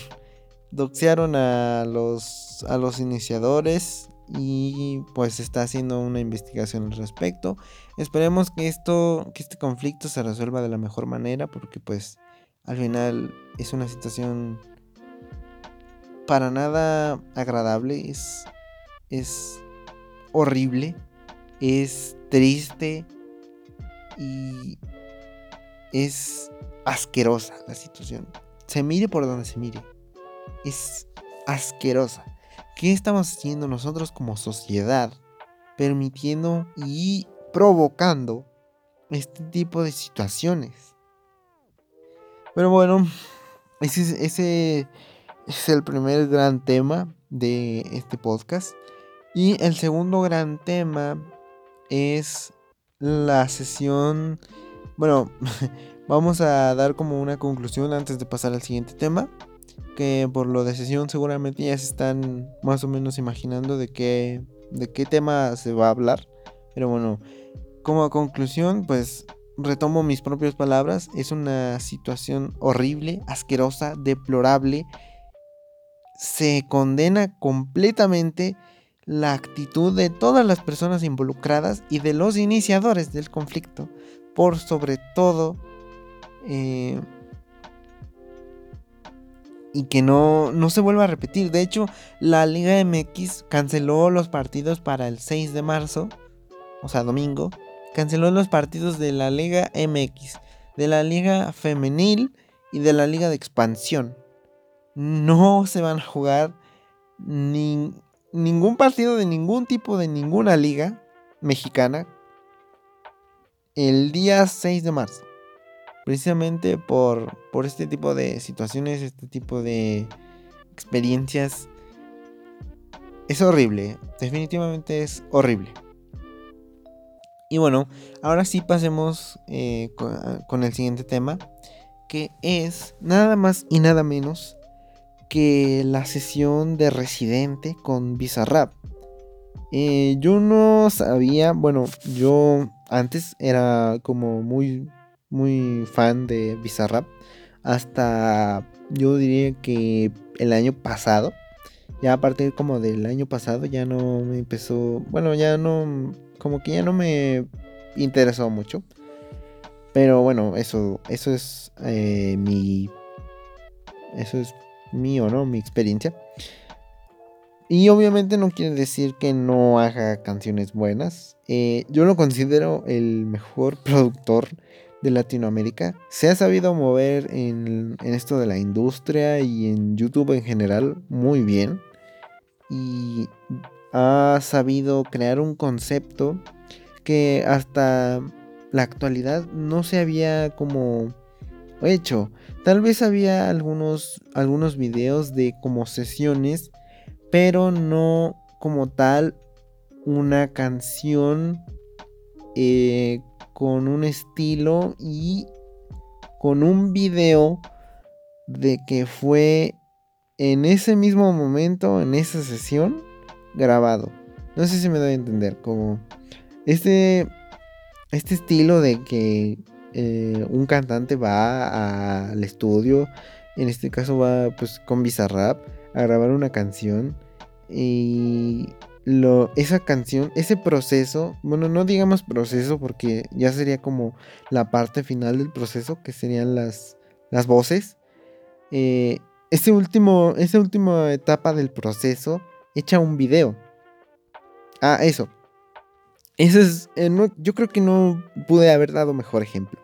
Doxearon a los, a los iniciadores y pues está haciendo una investigación al respecto. Esperemos que esto, que este conflicto se resuelva de la mejor manera porque pues al final es una situación para nada agradable, es, es horrible, es triste y es asquerosa la situación. Se mire por donde se mire. Es asquerosa. ¿Qué estamos haciendo nosotros como sociedad? Permitiendo y provocando este tipo de situaciones. Pero bueno, ese, ese es el primer gran tema de este podcast. Y el segundo gran tema es la sesión... Bueno, vamos a dar como una conclusión antes de pasar al siguiente tema. Que por lo de sesión seguramente ya se están más o menos imaginando de qué, de qué tema se va a hablar. Pero bueno, como conclusión, pues retomo mis propias palabras, es una situación horrible, asquerosa, deplorable. Se condena completamente la actitud de todas las personas involucradas y de los iniciadores del conflicto, por sobre todo, eh, y que no, no se vuelva a repetir. De hecho, la Liga MX canceló los partidos para el 6 de marzo, o sea, domingo, canceló los partidos de la Liga MX, de la Liga Femenil y de la Liga de Expansión. No se van a jugar ningún partido de ningún tipo de ninguna liga mexicana el día 6 de marzo. Precisamente por, por este tipo de situaciones, este tipo de experiencias. Es horrible, definitivamente es horrible. Y bueno, ahora sí pasemos eh, con, el siguiente tema, que es nada más y nada menos que la sesión de Residente con Bizarrap. Eh, yo no sabía, bueno, yo antes era como muy, muy fan de Bizarrap. Hasta yo diría que el año pasado. Ya a partir como del año pasado ya no me empezó. Bueno, ya no. Como que ya no me interesó mucho. Pero bueno, eso, eso es eh, mi. Eso es mío, ¿no? Mi experiencia. Y obviamente no quiere decir que no haga canciones buenas. Eh, yo lo considero el mejor productor de Latinoamérica. Se ha sabido mover en, esto de la industria y en YouTube en general muy bien. Y ha sabido crear un concepto que hasta la actualidad no se había como hecho. Tal vez había algunos, algunos videos de como sesiones pero no como tal una canción eh, con un estilo y con un video de que fue en ese mismo momento, en esa sesión, grabado. No sé si me doy a entender, como este, este estilo de que eh, un cantante va al estudio, en este caso va pues con Bizarrap, a grabar una canción y esa canción, ese proceso, bueno, no digamos proceso porque ya sería como la parte final del proceso, que serían las, las voces. Eh, ese último, esa última etapa del proceso echa un video. Ah, eso. Eso es, eh, yo creo que no pude haber dado mejor ejemplo.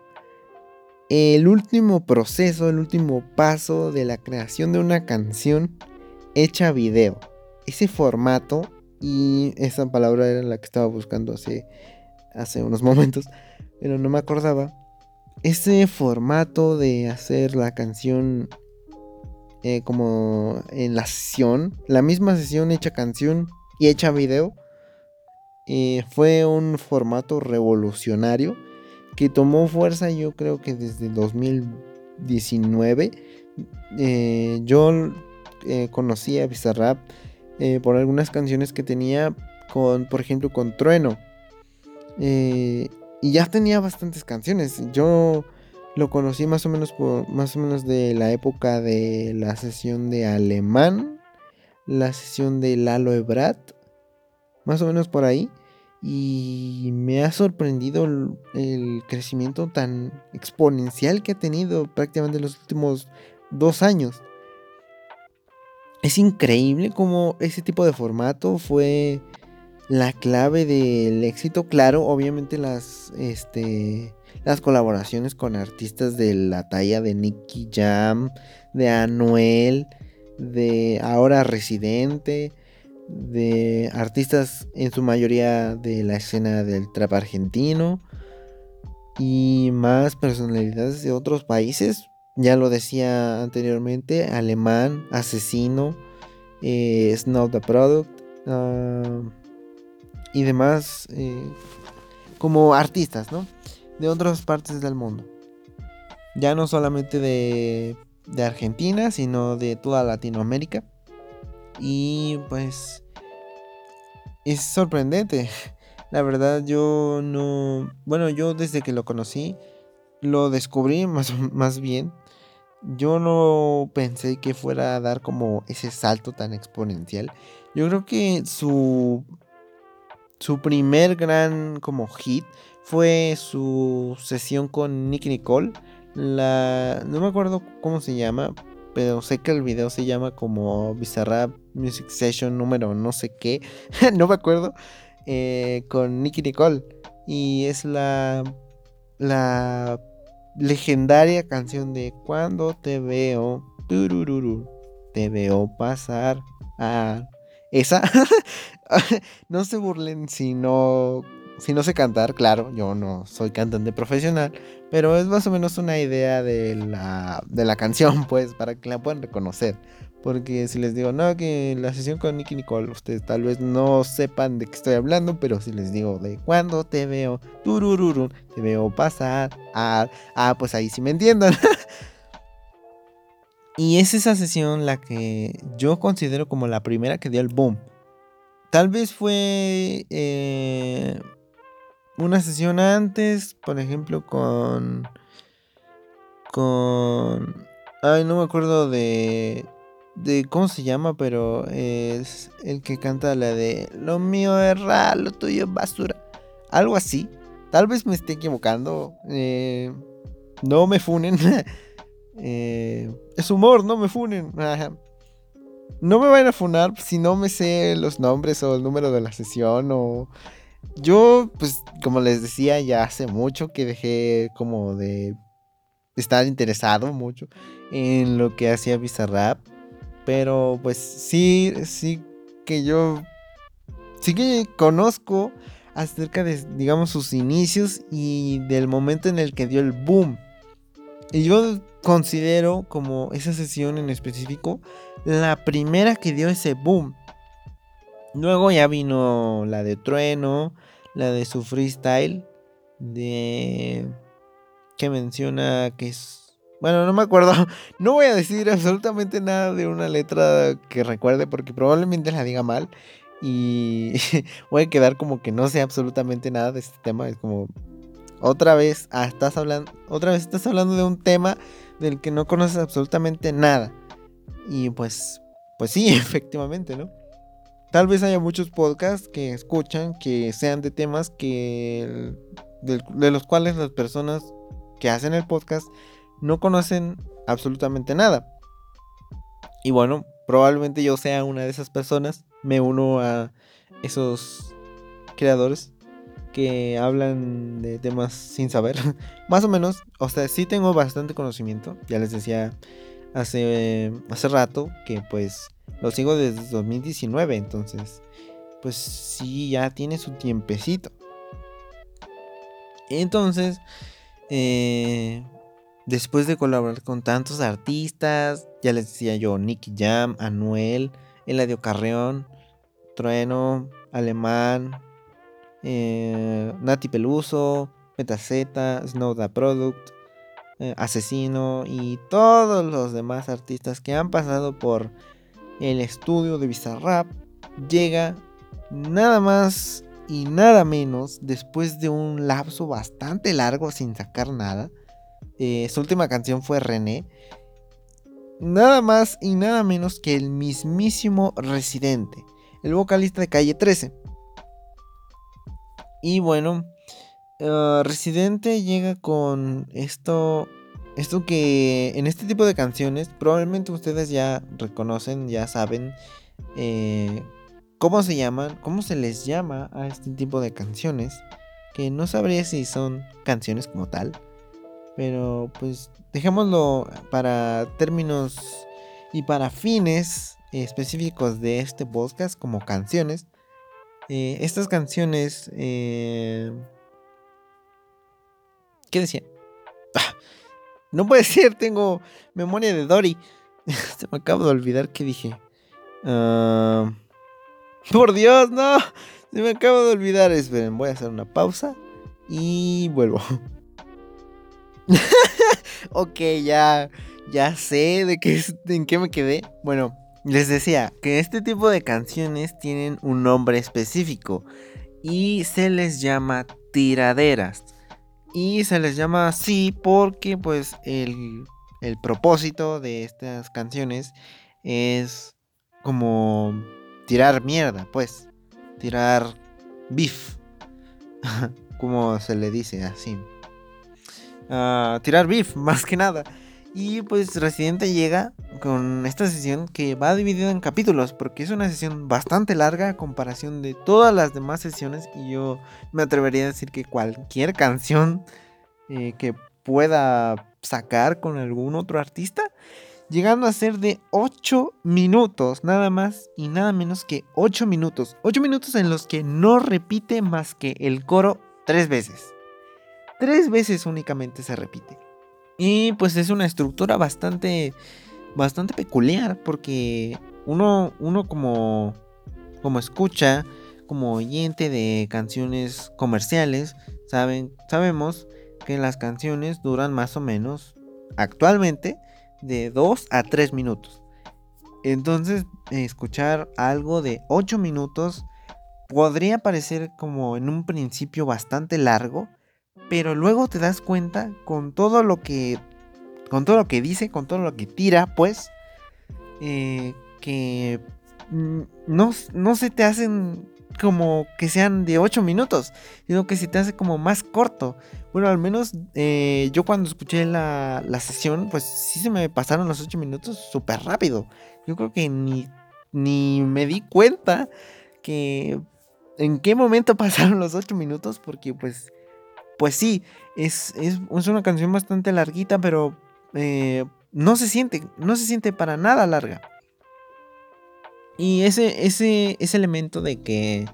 El último proceso, el último paso de la creación de una canción hecha video. Ese formato, y esa palabra era la que estaba buscando hace, hace unos momentos, pero no me acordaba. Ese formato de hacer la canción eh, como en la sesión, la misma sesión hecha canción y hecha video, eh, fue un formato revolucionario que tomó fuerza yo creo que desde 2019. Eh, yo conocí a Bizarrap eh, por algunas canciones que tenía con, por ejemplo, con Trueno. Eh, y ya tenía bastantes canciones. Yo lo conocí más o menos más o menos de la época de la sesión de Alemán, la sesión de Lalo Ebrat, más o menos por ahí. Y me ha sorprendido el, el crecimiento tan exponencial que ha tenido prácticamente en los últimos dos años es increíble cómo ese tipo de formato fue la clave del éxito. Claro, obviamente las, este, las colaboraciones con artistas de la talla de Nicky Jam, de Anuel, de ahora Residente, de artistas en su mayoría de la escena del trap argentino y más personalidades de otros países ya lo decía anteriormente, alemán, asesino, eh, Snow the Product ah, y demás eh, como artistas, ¿no? De otras partes del mundo. Ya no solamente de, de Argentina, sino de toda Latinoamérica. Y pues es sorprendente. La verdad yo no... Bueno, yo desde que lo conocí, lo descubrí más, más bien yo no pensé que fuera a dar como ese salto tan exponencial. Yo creo que su su primer gran como hit fue su sesión con Nick Nicole. La no me acuerdo cómo se llama, pero sé que el video se llama como Bizarrap Music Session número no sé qué, no me acuerdo, eh, con Nicky Nicole. Y es la la legendaria canción de Cuando te veo, te veo pasar. a esa, no se burlen si no si no sé cantar, claro, yo no soy cantante profesional, pero es más o menos una idea de la, de la canción, pues, para que la puedan reconocer. Porque si les digo, no, que la sesión con Nicky Nicole, ustedes tal vez no sepan de qué estoy hablando, pero si les digo de cuando te veo, turururun, te veo pasar, ah, ah, pues ahí sí me entiendan. y es esa sesión la que yo considero como la primera que dio el boom. Tal vez fue eh, una sesión antes, por ejemplo, con. Con. Ay, no me acuerdo de. De cómo se llama, pero es el que canta la de Lo mío es raro, lo tuyo es basura. Algo así. Tal vez me esté equivocando. Eh, no me funen. eh, es humor, no me funen. No me van a funar si no me sé los nombres o el número de la sesión o yo, pues, como les decía, ya hace mucho que dejé como de estar interesado mucho en lo que hacía Bizarrap. Pero pues sí, sí que yo sí que conozco acerca de, digamos, sus inicios y del momento en el que dio el boom. Y yo considero como esa sesión en específico la primera que dio ese boom. Luego ya vino la de Trueno, la de su freestyle, de... que menciona que es... Bueno, no me acuerdo. No voy a decir absolutamente nada de una letra que recuerde porque probablemente la diga mal. Y voy a quedar como que no sé absolutamente nada de este tema. Es como... Otra vez, ah, estás hablando, otra vez estás hablando de un tema del que no conoces absolutamente nada. Y pues, pues sí, efectivamente, ¿no? Tal vez haya muchos podcasts que escuchan que sean de temas que de, los cuales las personas que hacen el podcast no conocen absolutamente nada. Y bueno, probablemente yo sea una de esas personas. Me uno a esos creadores que hablan de temas sin saber. Más o menos, o sea, sí tengo bastante conocimiento. Ya les decía hace, hace rato que pues lo sigo desde 2019, entonces, pues sí, ya tiene su tiempecito. Entonces, eh, después de colaborar con tantos artistas, ya les decía yo, Nicky Jam, Anuel, Eladio Carreón, Trueno, Alemán, eh, Nati Peluso, Metazeta, Snowda Product, eh, Asesino y todos los demás artistas que han pasado por el estudio de Bizarrap llega nada más y nada menos después de un lapso bastante largo sin sacar nada. Eh, su última canción fue René. Nada más y nada menos que el mismísimo Residente, el vocalista de Calle 13. Y bueno, uh, Residente llega con esto esto que en este tipo de canciones probablemente ustedes ya reconocen, ya saben eh, cómo se llaman, cómo se les llama a este tipo de canciones. Que no sabría si son canciones como tal. Pero pues dejémoslo para términos y para fines específicos de este podcast como canciones. Eh, estas canciones... Eh, ¿Qué decía? No puede ser, tengo memoria de Dory. Se me acabo de olvidar que dije. Ah, por Dios, no. Se me acabo de olvidar. Esperen, voy a hacer una pausa y vuelvo. ok, ya, ya sé de qué, en qué me quedé. Bueno, les decía que este tipo de canciones tienen un nombre específico y se les llama tiraderas. Y se les llama así porque pues el, propósito de estas canciones es como tirar mierda, pues. Tirar beef. como se le dice así. Ah, tirar beef, más que nada. Y pues Residente llega con esta sesión que va dividida en capítulos, porque es una sesión bastante larga a comparación de todas las demás sesiones. Y yo me atrevería a decir que cualquier canción eh, que pueda sacar con algún otro artista llegando a ser de 8 minutos, nada más y nada menos que 8 minutos. 8 minutos en los que no repite más que el coro tres veces. Tres veces únicamente se repite. Y pues es una estructura bastante, bastante peculiar porque uno, uno como, como escucha, como oyente de canciones comerciales, saben, sabemos que las canciones duran más o menos actualmente de 2 a 3 minutos. Entonces, escuchar algo de 8 minutos podría parecer como en un principio bastante largo, pero luego te das cuenta con todo lo que con todo lo que dice, con todo lo que tira, pues eh, que no, no se te hacen como que sean de 8 minutos, sino que se te hace como más corto. Bueno, al menos eh, yo cuando escuché la, la, sesión, pues sí se me pasaron los 8 minutos súper rápido. Yo creo que ni, ni me di cuenta que en qué momento pasaron los 8 minutos, porque pues, pues sí, es, es, una canción bastante larguita, pero eh, no se siente, no se siente para nada larga. Y ese, ese, ese elemento de que,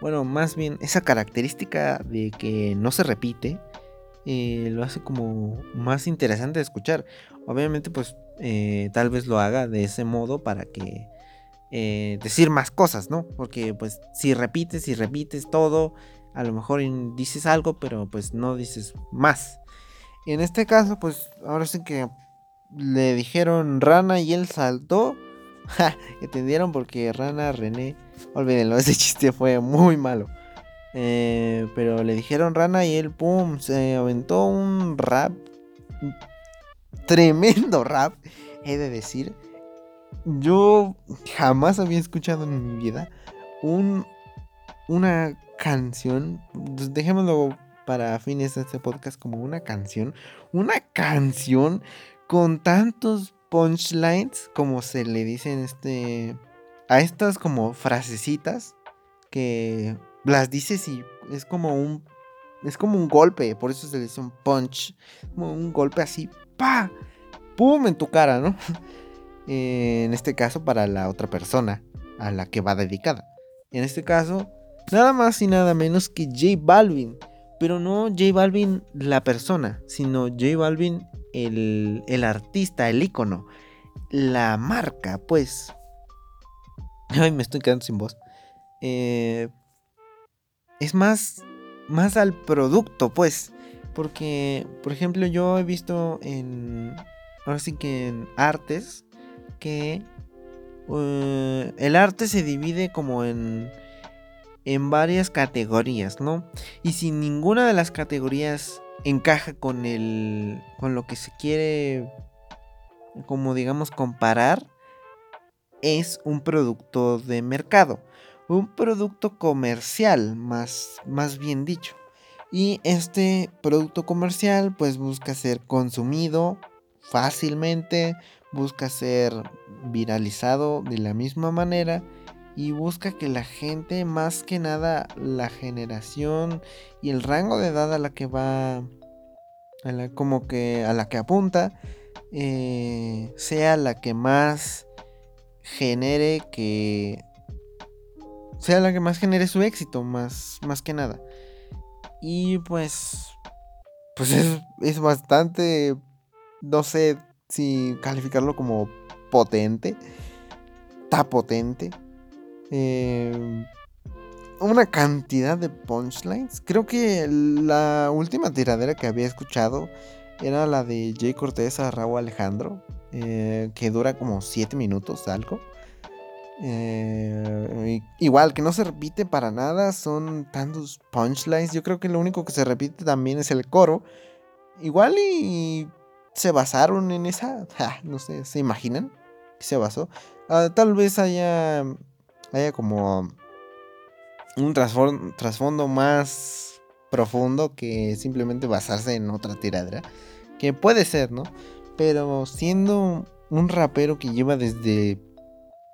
bueno, más bien esa característica de que no se repite, eh, lo hace como más interesante de escuchar. Obviamente, pues eh, tal vez lo haga de ese modo para que eh, decir más cosas, ¿no? Porque pues si repites y repites todo, a lo mejor dices algo, pero pues no dices más. En este caso, pues ahora sí que le dijeron rana y él saltó Ja, entendieron porque Rana René, olvídenlo, ese chiste fue muy malo. Eh, pero le dijeron Rana y él, pum, se aventó un rap. tremendo rap, he de decir. Yo jamás había escuchado en mi vida un, una canción. Pues, dejémoslo para fines de este podcast como una canción. Una canción con tantos punchlines, como se le dicen este, a estas como frasecitas que las dices y es como un, es como un golpe, por eso se le dice un punch, como un golpe así, pa, pum en tu cara, ¿no? en este caso para la otra persona a la que va dedicada. En este caso, nada más y nada menos que J Balvin. Pero no J Balvin la persona, sino J Balvin el, artista, el icono, la marca, pues. Ay, me estoy quedando sin voz. Eh, es más, más al producto, pues. Porque, por ejemplo, yo he visto en. Ahora sí que en artes. Que. Eh, el arte se divide como en. En varias categorías, ¿no? Y si ninguna de las categorías encaja con el con lo que se quiere como digamos comparar es un producto de mercado, un producto comercial más más bien dicho. Y este producto comercial pues busca ser consumido fácilmente, busca ser viralizado de la misma manera y busca que la gente, más que nada la generación y el rango de edad a la que va, como que a la que apunta, eh, sea la que más genere que sea la que más genere su éxito, más, más que nada. Y pues, pues es, es bastante, no sé si calificarlo como potente, está potente. Eh, una cantidad de punchlines. Creo que la última tiradera que había escuchado era la de Jay Cortés a Raúl Alejandro, eh, que dura como 7 minutos, algo. Eh, igual, que no se repite para nada, son tantos punchlines. Yo creo que lo único que se repite también es el coro. Igual y se basaron en esa, no sé, ¿se imaginan? Se basó. Ah, tal vez haya haya como un trasfondo más profundo que simplemente basarse en otra tiradera. Que puede ser, ¿no? Pero siendo un rapero que lleva desde,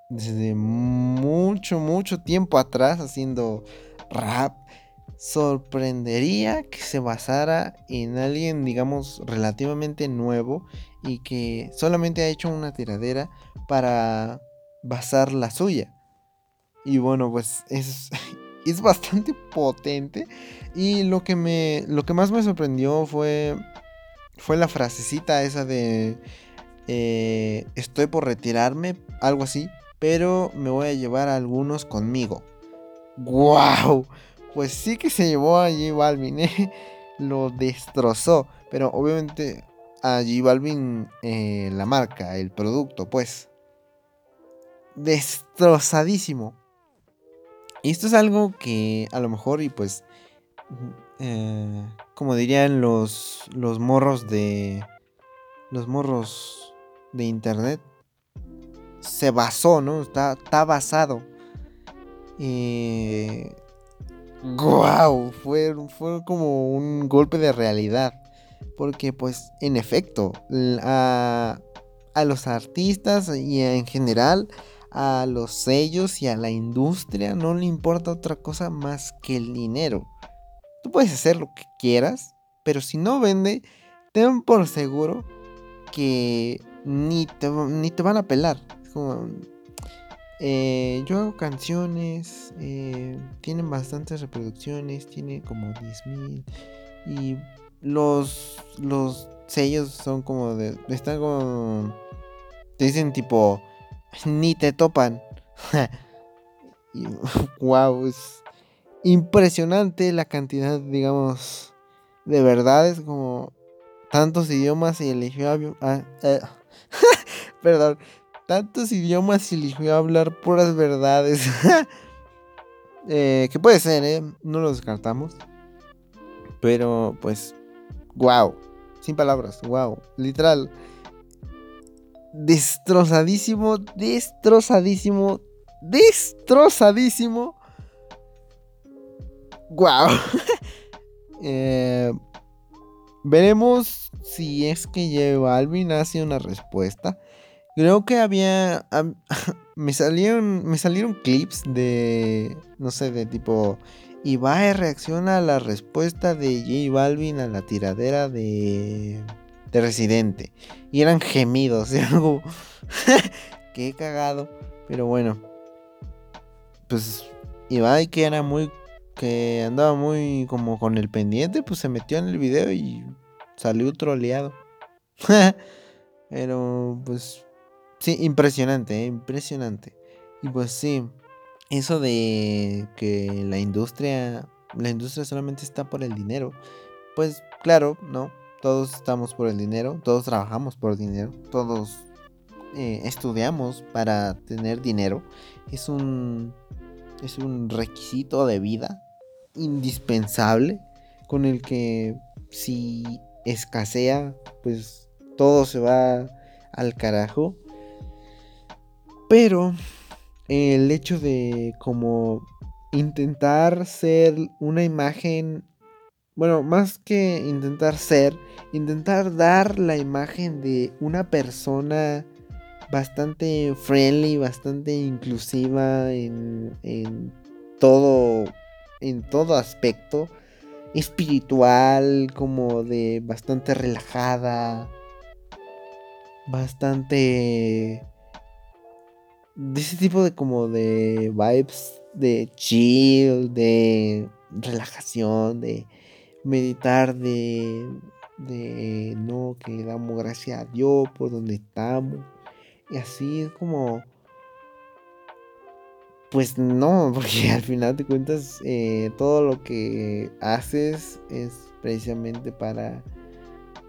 desde mucho, mucho tiempo atrás haciendo rap, sorprendería que se basara en alguien, digamos, relativamente nuevo y que solamente ha hecho una tiradera para basar la suya. Y bueno, pues es, es bastante potente. Y lo que me. Lo que más me sorprendió fue. Fue la frasecita esa de. Eh, estoy por retirarme. Algo así. Pero me voy a llevar a algunos conmigo. ¡Wow! Pues sí que se llevó a J Balvin, ¿eh? Lo destrozó. Pero obviamente a J Balvin eh, la marca, el producto, pues. Destrozadísimo. Y esto es algo que a lo mejor y pues... Eh, como dirían los, los morros de... Los morros de internet. Se basó, ¿no? Está, está basado. Eh, ¡Guau! Fue, fue como un golpe de realidad. Porque pues en efecto, a, a los artistas y en general a los sellos y a la industria no le importa otra cosa más que el dinero. Tú puedes hacer lo que quieras, pero si no vende, ten por seguro que ni te, ni te van a pelar. Eh, yo hago canciones, eh, tienen bastantes reproducciones, tiene como 10.000 y los, los sellos son como de... Están como... Te dicen tipo... Ni te topan. wow, es impresionante la cantidad, digamos, de verdades como tantos idiomas y eligió ah, eh, perdón, tantos idiomas y eligió hablar puras verdades. eh, que puede ser, ¿eh? No lo descartamos. Pero pues wow, sin palabras, wow, literal. Destrozadísimo, destrozadísimo, destrozadísimo. Wow. eh, veremos si es que lleva Alvin hace una respuesta. Creo que había. me salieron. Me salieron clips de. No sé, de tipo. Ibai reacciona a la respuesta de J Balvin a la tiradera de, de Residente. Y eran gemidos, y algo. Qué cagado. Pero bueno. Pues Ibai que era muy. Que andaba muy como con el pendiente. Pues se metió en el video y salió troleado. Pero pues. Sí, impresionante, ¿eh? impresionante. Y pues sí eso de que la industria, la industria solamente está por el dinero, pues claro, no, todos estamos por el dinero, todos trabajamos por dinero, todos eh, estudiamos para tener dinero, es un, es un requisito de vida indispensable con el que si escasea, pues todo se va al carajo. Pero el hecho de como intentar ser una imagen, bueno, más que intentar ser, intentar dar la imagen de una persona bastante friendly, bastante inclusiva en, en todo, en todo aspecto, espiritual, como de bastante relajada, bastante de ese tipo de como de vibes de chill, de relajación, de meditar, de, de no, que damos gracias a Dios por donde estamos. Y así es como... Pues no, porque al final de cuentas eh, todo lo que haces es precisamente para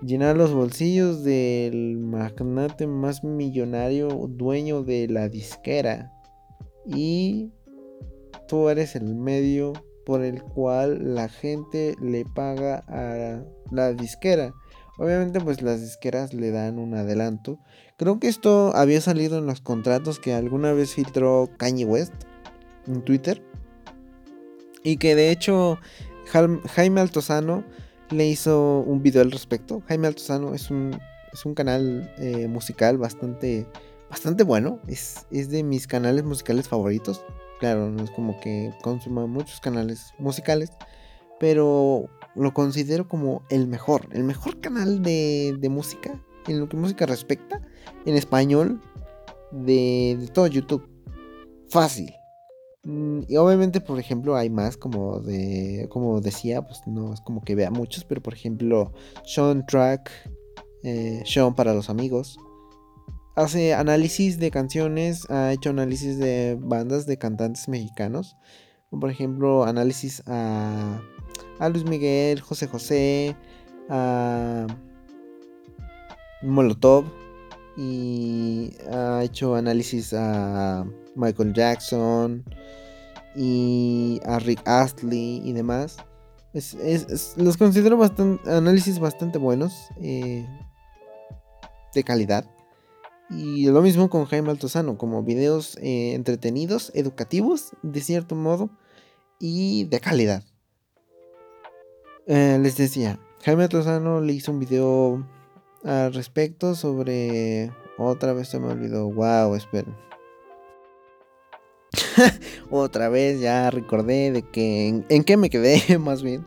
llenar los bolsillos del magnate más millonario dueño de la disquera. Y tú eres el medio por el cual la gente le paga a la disquera. Obviamente pues las disqueras le dan un adelanto. Creo que esto había salido en los contratos que alguna vez filtró Kanye West en Twitter. Y que de hecho Jaime Altozano le hizo un video al respecto. Jaime Altozano es un, es un canal eh, musical bastante, bastante bueno. Es, es de mis canales musicales favoritos. Claro, no es como que consuma muchos canales musicales, pero lo considero como el mejor, el mejor canal de, música en lo que música respecta, en español, de, de todo YouTube. Fácil. Mm, y obviamente, por ejemplo, hay más como de, como decía, pues no es como que vea muchos, pero por ejemplo, Sean Track, eh, Sean para los amigos, hace análisis de canciones, ha hecho análisis de bandas de cantantes mexicanos, por ejemplo, análisis a, a Luis Miguel, José José, a Molotov y ha hecho análisis a Michael Jackson y a Rick Astley y demás. los considero análisis bastante buenos, eh, de calidad. Y lo mismo con Jaime Altozano, como videos eh, entretenidos, educativos, de cierto modo, y de calidad. Eh, les decía, Jaime Altozano le hizo un video al respecto sobre... Otra vez se me olvidó, wow, esperen. Otra vez ya recordé de que en, qué me quedé más bien.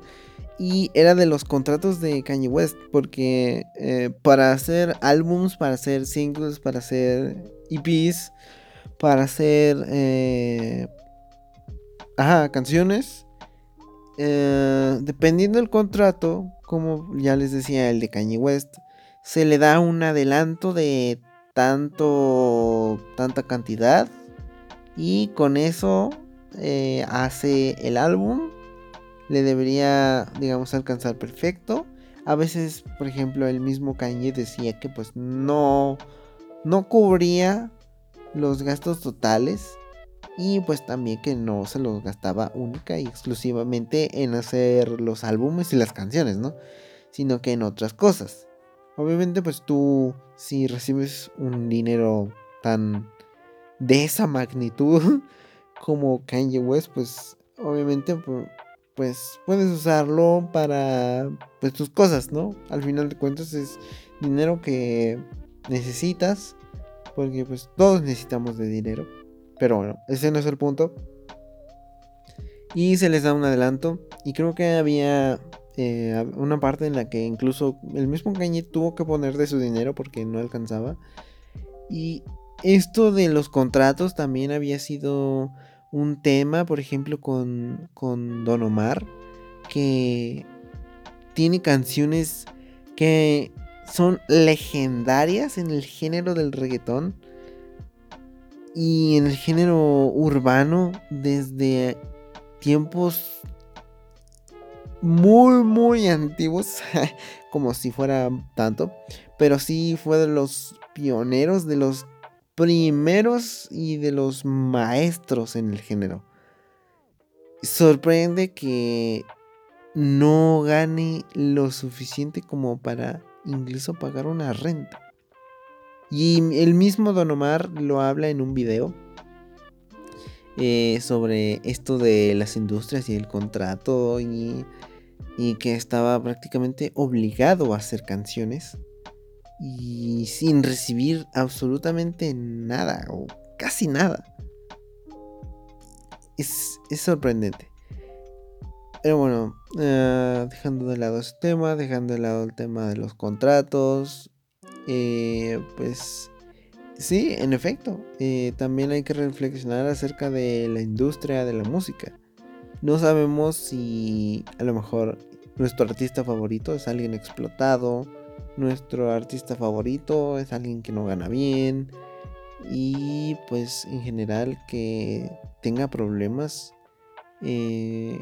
Y era de los contratos de Kanye West. Porque eh, para hacer álbums, para hacer singles, para hacer EPs, para hacer... Eh, ajá, canciones. Eh, dependiendo del contrato, como ya les decía el de Kanye West, se le da un adelanto de tanto, tanta cantidad y con eso hace el álbum. Le debería, digamos, alcanzar perfecto. A veces, por ejemplo, el mismo Kanye decía que pues no, no cubría los gastos totales. Y pues también que no se los gastaba única y exclusivamente en hacer los álbumes y las canciones, ¿no? Sino que en otras cosas. Obviamente pues tú si recibes un dinero tan de esa magnitud como Kanye West, pues obviamente pues puedes usarlo para pues tus cosas, ¿no? Al final de cuentas es dinero que necesitas porque pues todos necesitamos de dinero. Pero bueno, ese no es el punto. Y se les da un adelanto. Y creo que había eh, una parte en la que incluso el mismo Kanye tuvo que poner de su dinero porque no alcanzaba. Y esto de los contratos también había sido un tema, por ejemplo, con, con Don Omar, que tiene canciones que son legendarias en el género del reggaetón y en el género urbano desde tiempos muy muy antiguos como si fuera tanto pero sí fue de los pioneros de los primeros y de los maestros en el género. Sorprende que no gane lo suficiente como para incluso pagar una renta. Y el mismo Don Omar lo habla en un video eh, sobre esto de las industrias y el contrato y, y que estaba prácticamente obligado a hacer canciones y sin recibir absolutamente nada o casi nada. Es, sorprendente. Pero bueno, eh, dejando de lado ese tema, dejando de lado el tema de los contratos, eh, pues sí, en efecto, eh, también hay que reflexionar acerca de la industria de la música. No sabemos si a lo mejor nuestro artista favorito es alguien explotado, nuestro artista favorito es alguien que no gana bien. Y pues en general que tenga problemas eh,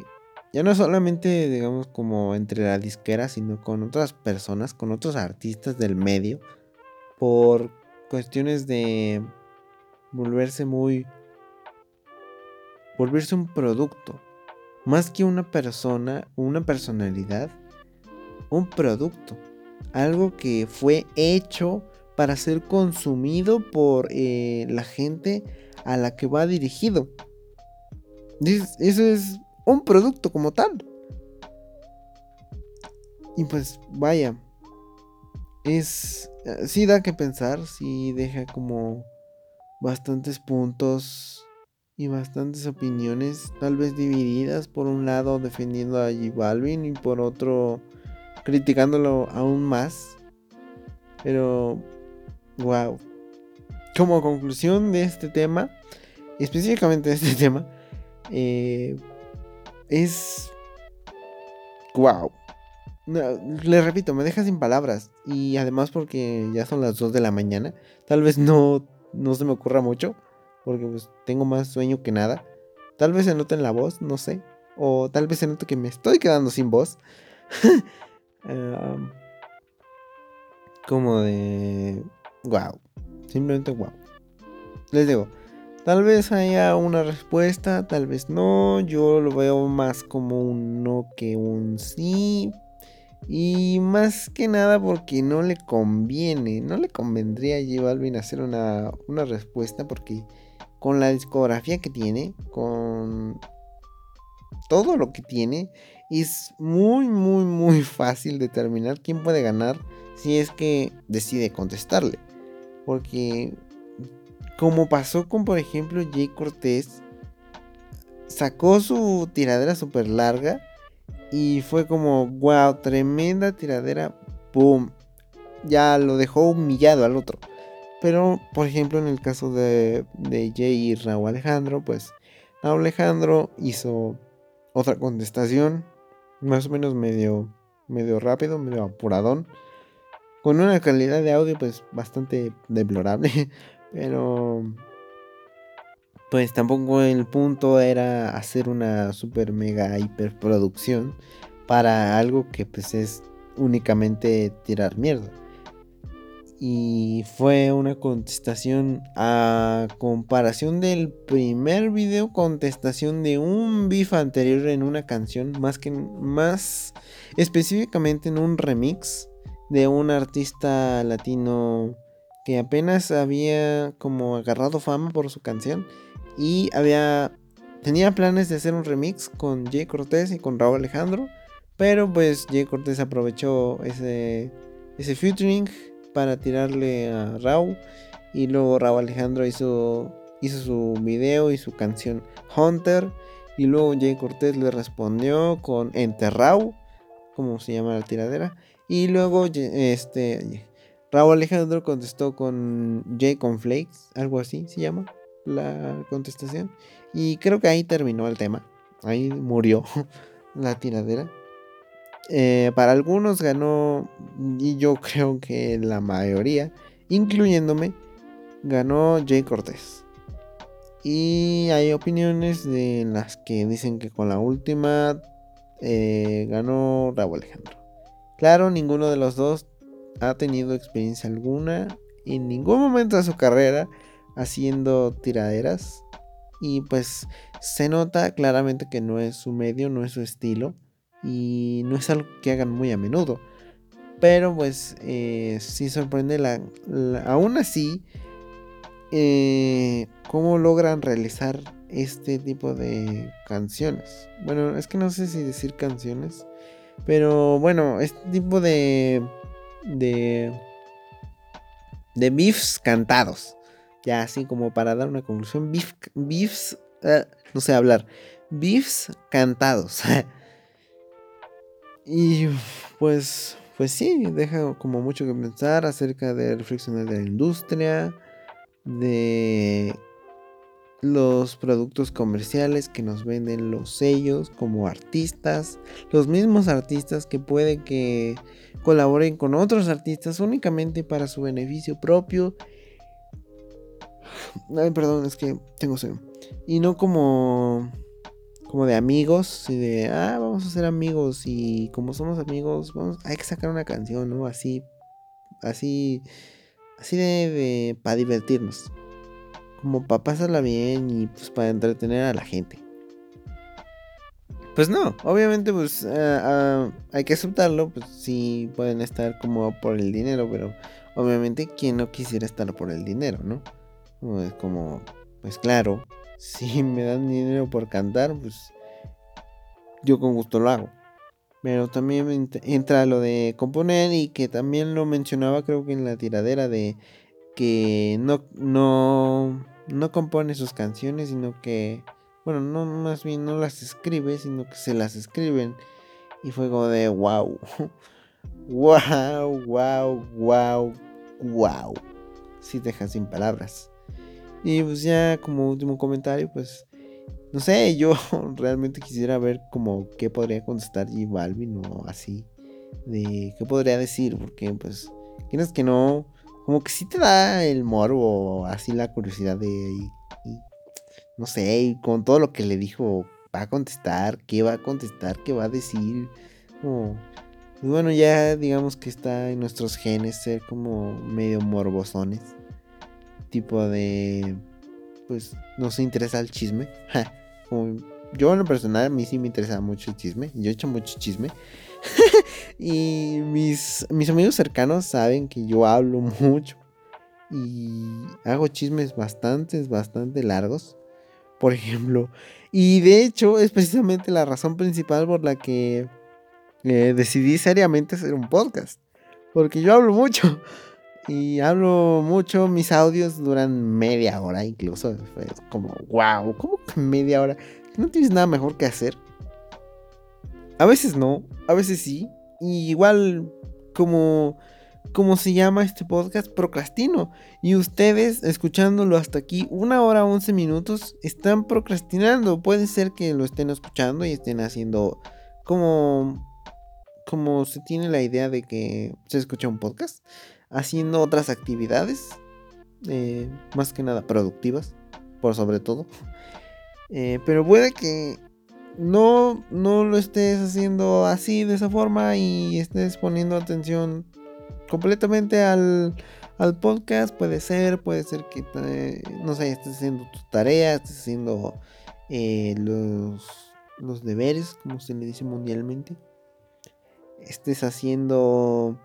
ya no solamente digamos como entre la disquera sino con otras personas con otros artistas del medio por cuestiones de volverse muy volverse un producto. Más que una persona una personalidad un producto algo que fue hecho para ser consumido por eh, la gente a la que va dirigido. Eso es un producto como tal. Y pues vaya, es... Eh, sí da que pensar, sí deja como bastantes puntos y bastantes opiniones, tal vez divididas, por un lado defendiendo a J Balvin y por otro criticándolo aún más. Pero, wow. Como conclusión de este tema, específicamente de este tema, eh, es... Wow. le repito, me deja sin palabras. Y además porque ya son las 2 de la mañana. Tal vez no, no se me ocurra mucho. Porque pues tengo más sueño que nada. Tal vez se note en la voz, no sé. O tal vez se note que me estoy quedando sin voz. como de... Wow. Simplemente wow. Les digo, tal vez haya una respuesta, tal vez no. Yo lo veo más como un no que un sí. Y más que nada porque no le conviene, no le convendría a J hacer una, una respuesta porque con la discografía que tiene, con todo lo que tiene, es muy, muy, muy fácil determinar quién puede ganar si es que decide contestarle. Porque como pasó con, por ejemplo, Jay Cortés, sacó su tiradera súper larga y fue como, wow, tremenda tiradera, ¡boom! Ya lo dejó humillado al otro. Pero, por ejemplo, en el caso de, de Jay y Raúl Alejandro, pues Raúl Alejandro hizo otra contestación, más o menos medio, medio rápido, medio apuradón, con una calidad de audio pues bastante deplorable, pero pues tampoco el punto era hacer una super mega hiperproducción para algo que pues es únicamente tirar mierda. Y fue una contestación a comparación del primer video, contestación de un beef anterior en una canción, más que más específicamente en un remix de un artista latino que apenas había como agarrado fama por su canción y había tenía planes de hacer un remix con Jay Cortés y con Raúl Alejandro, pero pues Jay Cortés aprovechó ese ese featuring para tirarle a Raúl y luego Raúl Alejandro hizo hizo su video y su canción Hunter y luego Jay Cortés le respondió con Enterrau, como se llama la tiradera, y luego este Raúl Alejandro contestó con J Flakes, algo así se llama la contestación. Y creo que ahí terminó el tema. Ahí murió la tiradera. Eh, para algunos ganó, y yo creo que la mayoría, incluyéndome, ganó Jay Cortés. Y hay opiniones de las que dicen que con la última eh, ganó Raúl Alejandro. Claro, ninguno de los dos ha tenido experiencia alguna en ningún momento de su carrera haciendo tiraderas. Y pues se nota claramente que no es su medio, no es su estilo. Y no es algo que hagan muy a menudo. Pero pues eh, sí sorprende la, aún así eh, cómo logran realizar este tipo de canciones. Bueno, es que no sé si decir canciones. Pero bueno, este tipo de de de beefs cantados. Ya así como para dar una conclusión, beef, beefs, ah, no sé hablar, beefs cantados. y pues, pues sí, deja como mucho que pensar acerca de reflexionar de la industria, de los productos comerciales que nos venden los sellos como artistas, los mismos artistas que puede que colaboren con otros artistas únicamente para su beneficio propio. Ay, perdón, es que tengo sueño. Y no como como de amigos y de ah, vamos a ser amigos y como somos amigos, vamos hay que sacar una canción, ¿no? Así así así de, para divertirnos. Como para pasarla bien y pues para entretener a la gente. Pues no, obviamente pues ah, ah, hay que aceptarlo, pues sí pueden estar como por el dinero, pero obviamente quien no quisiera estar por el dinero, ¿no? Es como, pues claro, si me dan dinero por cantar, pues yo con gusto lo hago. Pero también entra lo de componer y que también lo mencionaba creo que en la tiradera de que no, no, no compone sus canciones, sino que bueno, no más bien no las escribe, sino que se las escriben. Y fue como de wow. wow, wow, wow. wow. Si deja sin palabras. Y pues ya como último comentario, pues no sé, yo realmente quisiera ver como qué podría contestar J Balvin o así. De qué podría decir, porque pues, tienes que no, como que sí te da el morbo, así la curiosidad de, no sé, con todo lo que le dijo, va a contestar, qué va a contestar, qué va a decir. y bueno, ya digamos que está en nuestros genes ser como medio morbosones. Tipo de, pues, nos interesa el chisme. yo en lo personal a mí sí me interesa mucho el chisme. Yo he hecho mucho chisme. y mis, mis amigos cercanos saben que yo hablo mucho. Y hago chismes bastante, bastante largos. Por ejemplo. Y de hecho es precisamente la razón principal por la que eh, decidí seriamente hacer un podcast. Porque yo hablo mucho. Y hablo mucho, mis audios duran media hora incluso. Es como, wow, ¿cómo que media hora? ¿No tienes nada mejor que hacer? A veces no, a veces sí. Y igual, como, como se llama este podcast, procrastino. Y ustedes, escuchándolo hasta aquí, una hora once minutos, están procrastinando. Puede ser que lo estén escuchando y estén haciendo como, como se tiene la idea de que se escucha un podcast haciendo otras actividades, eh, más que nada productivas, por sobre todo. Eh, pero puede que no, no lo estés haciendo así, de esa forma, y estés poniendo atención completamente al, al podcast. Puede ser, puede ser que, no sé, estés haciendo tus tareas, estés haciendo eh, los, los deberes, como se le dice mundialmente. Estés haciendo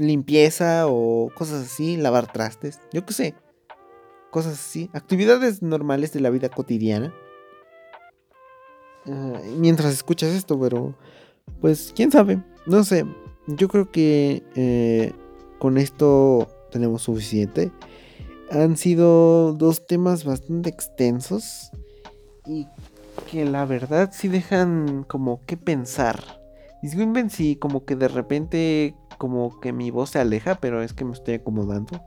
limpieza o cosas así, lavar trastes, yo qué sé, cosas así, actividades normales de la vida cotidiana. Ah, mientras escuchas esto, pero pues quién sabe, no sé, yo creo que eh, con esto tenemos suficiente. Han sido dos temas bastante extensos y que la verdad sí dejan como que pensar. Disculpen si como que de repente como que mi voz se aleja, pero es que me estoy acomodando.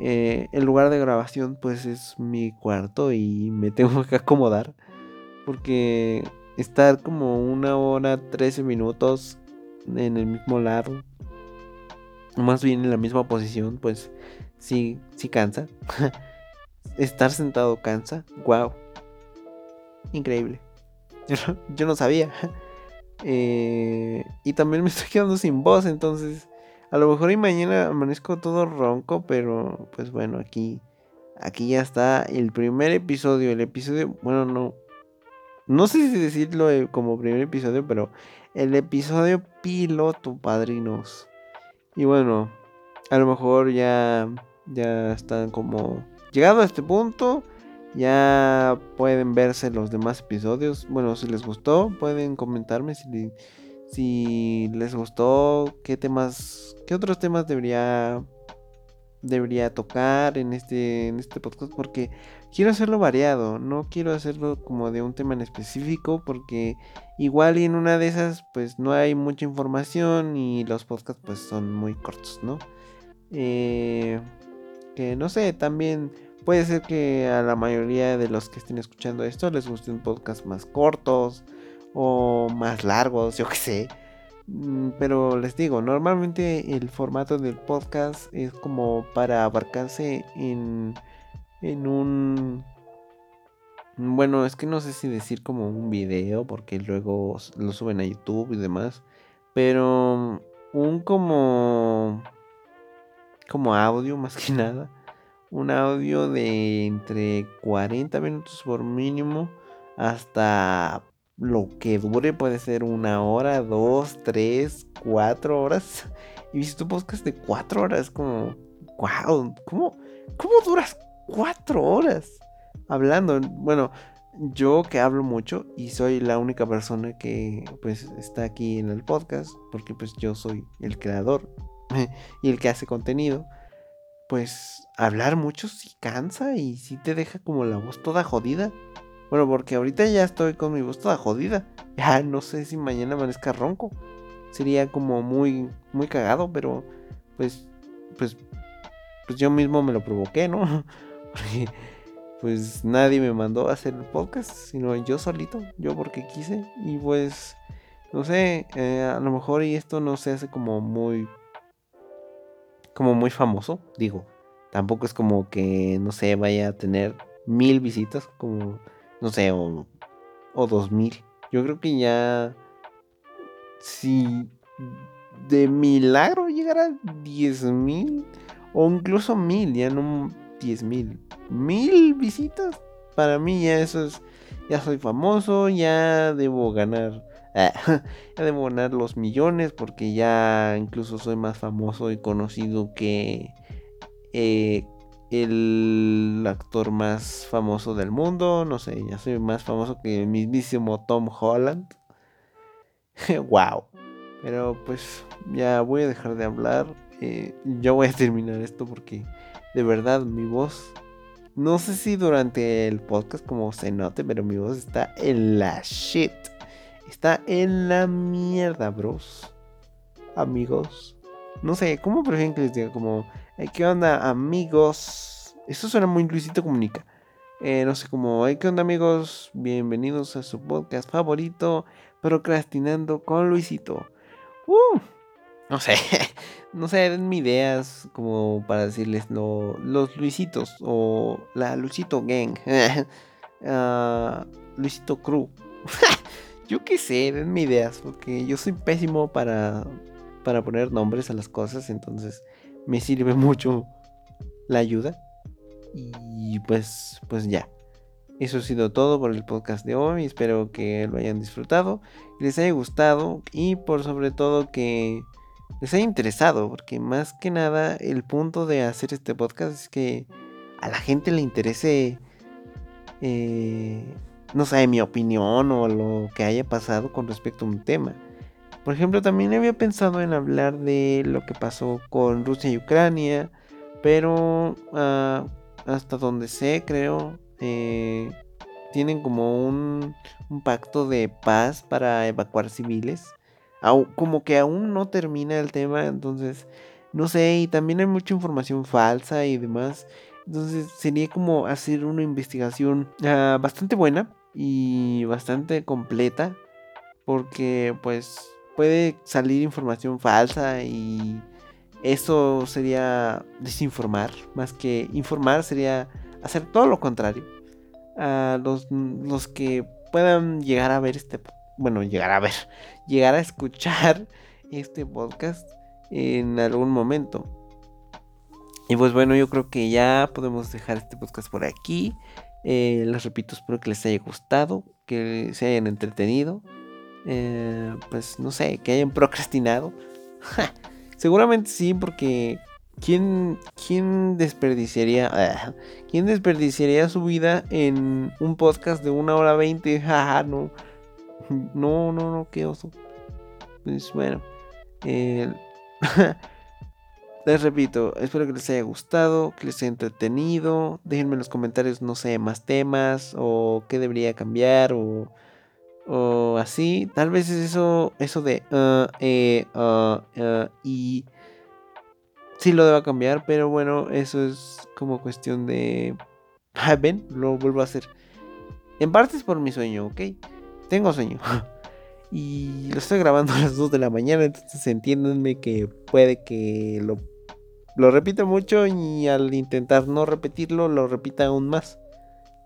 Eh, el lugar de grabación pues es mi cuarto y me tengo que acomodar. Porque estar como una hora, 13 minutos en el mismo lado, más bien en la misma posición, pues sí, sí cansa. estar sentado cansa. Wow. Increíble. yo no sabía. Eh, y también me estoy quedando sin voz, entonces a lo mejor y mañana amanezco todo ronco, pero pues bueno, aquí aquí ya está el primer episodio, el episodio, bueno, no no sé si decirlo eh, como primer episodio, pero el episodio piloto, padrinos. Y bueno, a lo mejor ya ya están como llegado a este punto ya pueden verse los demás episodios. Bueno, si les gustó, pueden comentarme si, les gustó, qué temas, qué otros temas debería debería tocar en este en este podcast porque quiero hacerlo variado, no quiero hacerlo como de un tema en específico porque igual y en una de esas pues no hay mucha información y los podcasts pues son muy cortos, ¿no? Eh, que no sé, también Puede ser que a la mayoría de los que estén escuchando esto les gusten podcasts más cortos o más largos, yo qué sé. Mm, pero les digo, normalmente el formato del podcast es como para abarcarse en, en un... Bueno, es que no sé si decir como un video, porque luego lo suben a YouTube y demás. Pero un como... como audio más que nada un audio de entre 40 minutos por mínimo hasta lo que dure puede ser una hora, dos, tres, cuatro horas. Y visto podcast de cuatro horas, como, wow, ¿cómo, ¿cómo duras cuatro horas hablando? Bueno, yo que hablo mucho y soy la única persona que pues está aquí en el podcast, porque pues yo soy el creador y el que hace contenido pues hablar mucho sí cansa y sí te deja como la voz toda jodida. Bueno, porque ahorita ya estoy con mi voz toda jodida. Ya no sé si mañana amanezca ronco. Sería como muy, muy cagado, pero pues, pues, pues yo mismo me lo provoqué, ¿no? Porque pues nadie me mandó a hacer el podcast, sino yo solito, yo porque quise. Y pues, no sé, eh, a lo mejor y esto no se hace como muy, como muy famoso, digo. Tampoco es como que, no sé, vaya a tener mil visitas, como, no sé, o, o dos mil. Yo creo que ya, si de milagro llegara a diez mil, o incluso mil, ya no diez mil, mil visitas. Para mí ya eso es, ya soy famoso, ya debo ganar, ya debo ganar los millones porque ya incluso soy más famoso y conocido que eh, el actor más famoso del mundo. No sé, ya soy más famoso que el mismísimo Tom Holland. wow. Pero pues ya voy a dejar de hablar. Eh, ya voy a terminar esto porque de verdad mi voz... No sé si durante el podcast como se note, pero mi voz está en la shit. Está en la mierda, bros. Amigos. No sé, ¿cómo prefieren que les diga? Como ¿qué onda amigos? Eso suena muy Luisito Comunica. Eh, no sé cómo, ¿qué onda amigos? Bienvenidos a su podcast favorito, Procrastinando con Luisito. Uh, no sé, no sé, denme ideas como para decirles los Luisitos o la Luisito Gang, uh, Luisito Crew. yo qué sé, denme ideas, porque yo soy pésimo para, para poner nombres a las cosas, entonces me sirve mucho la ayuda. Y pues, pues ya. Eso ha sido todo por el podcast de hoy. Espero que lo hayan disfrutado, les haya gustado y por sobre todo que les haya interesado. Porque más que nada el punto de hacer este podcast es que a la gente le interese, eh, no sé, mi opinión o lo que haya pasado con respecto a un tema. Por ejemplo, también había pensado en hablar de lo que pasó con Rusia y Ucrania, pero ah, hasta donde sé, creo, eh, tienen como un, pacto de paz para evacuar civiles. como que aún no termina el tema, entonces, no sé, y también hay mucha información falsa y demás. Entonces sería como hacer una investigación ah, bastante buena y bastante completa. Porque pues puede salir información falsa y eso sería desinformar, más que informar sería hacer todo lo contrario. A los, los que puedan llegar a ver este, bueno, llegar a ver, llegar a escuchar este podcast en algún momento. Y pues bueno, yo creo que ya podemos dejar este podcast por aquí. Eh, les repito, espero que les haya gustado, que se hayan entretenido. Eh, pues no sé, que hayan procrastinado. Seguramente sí, porque ¿quién, quién desperdiciaría ah, quién desperdiciaría su vida en un podcast de una hora veinte? no. No, no, no, qué oso. Pues bueno. les repito, espero que les haya gustado, que les haya entretenido. Déjenme en los comentarios, no sé, más temas o qué debería cambiar o o así. Tal vez es eso, eso de uh, eh, uh, uh, y sí lo deba cambiar, pero bueno, eso es como cuestión de... Ah, ven, lo vuelvo a hacer. En parte es por mi sueño, ¿ok? Tengo sueño. y lo estoy grabando a las 2 de la mañana, entonces entiéndanme que puede que lo, lo repita mucho y al intentar no repetirlo, lo repita aún más.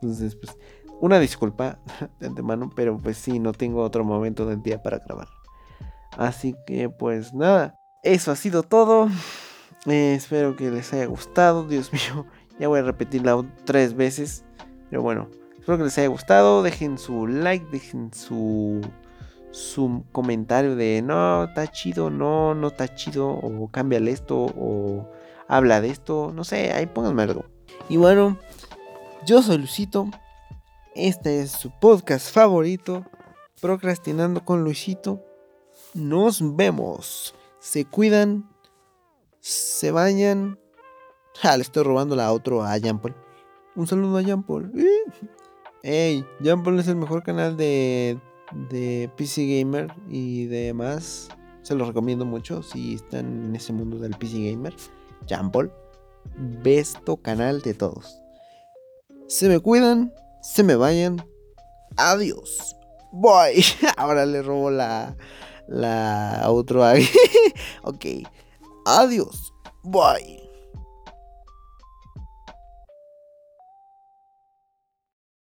Entonces, pues una disculpa de antemano, pero pues sí, no tengo otro momento del día para grabar. Así que pues nada, eso ha sido todo. Eh, espero que les haya gustado. Dios mío, ya voy a repetirla tres veces. Pero bueno, espero que les haya gustado. Dejen su like, dejen su, su comentario de no, está chido, no, no está chido. O cámbiale esto, o habla de esto. No sé, ahí pónganme algo. Y bueno, yo soy Lucito. Este es su podcast favorito, Procrastinando con Luisito. Nos vemos. Se cuidan. Se bañan. Ja, le estoy robando la otro a Jean Paul. Un saludo a Jean Paul. Hey, Jean Paul es el mejor canal de, de PC Gamer y demás. Se lo recomiendo mucho si están en ese mundo del PC Gamer. Jean Paul. besto canal de todos. Se me cuidan, se me vayan. Adiós. Bye. Ahora le robo la la otro ok. Adiós. Bye.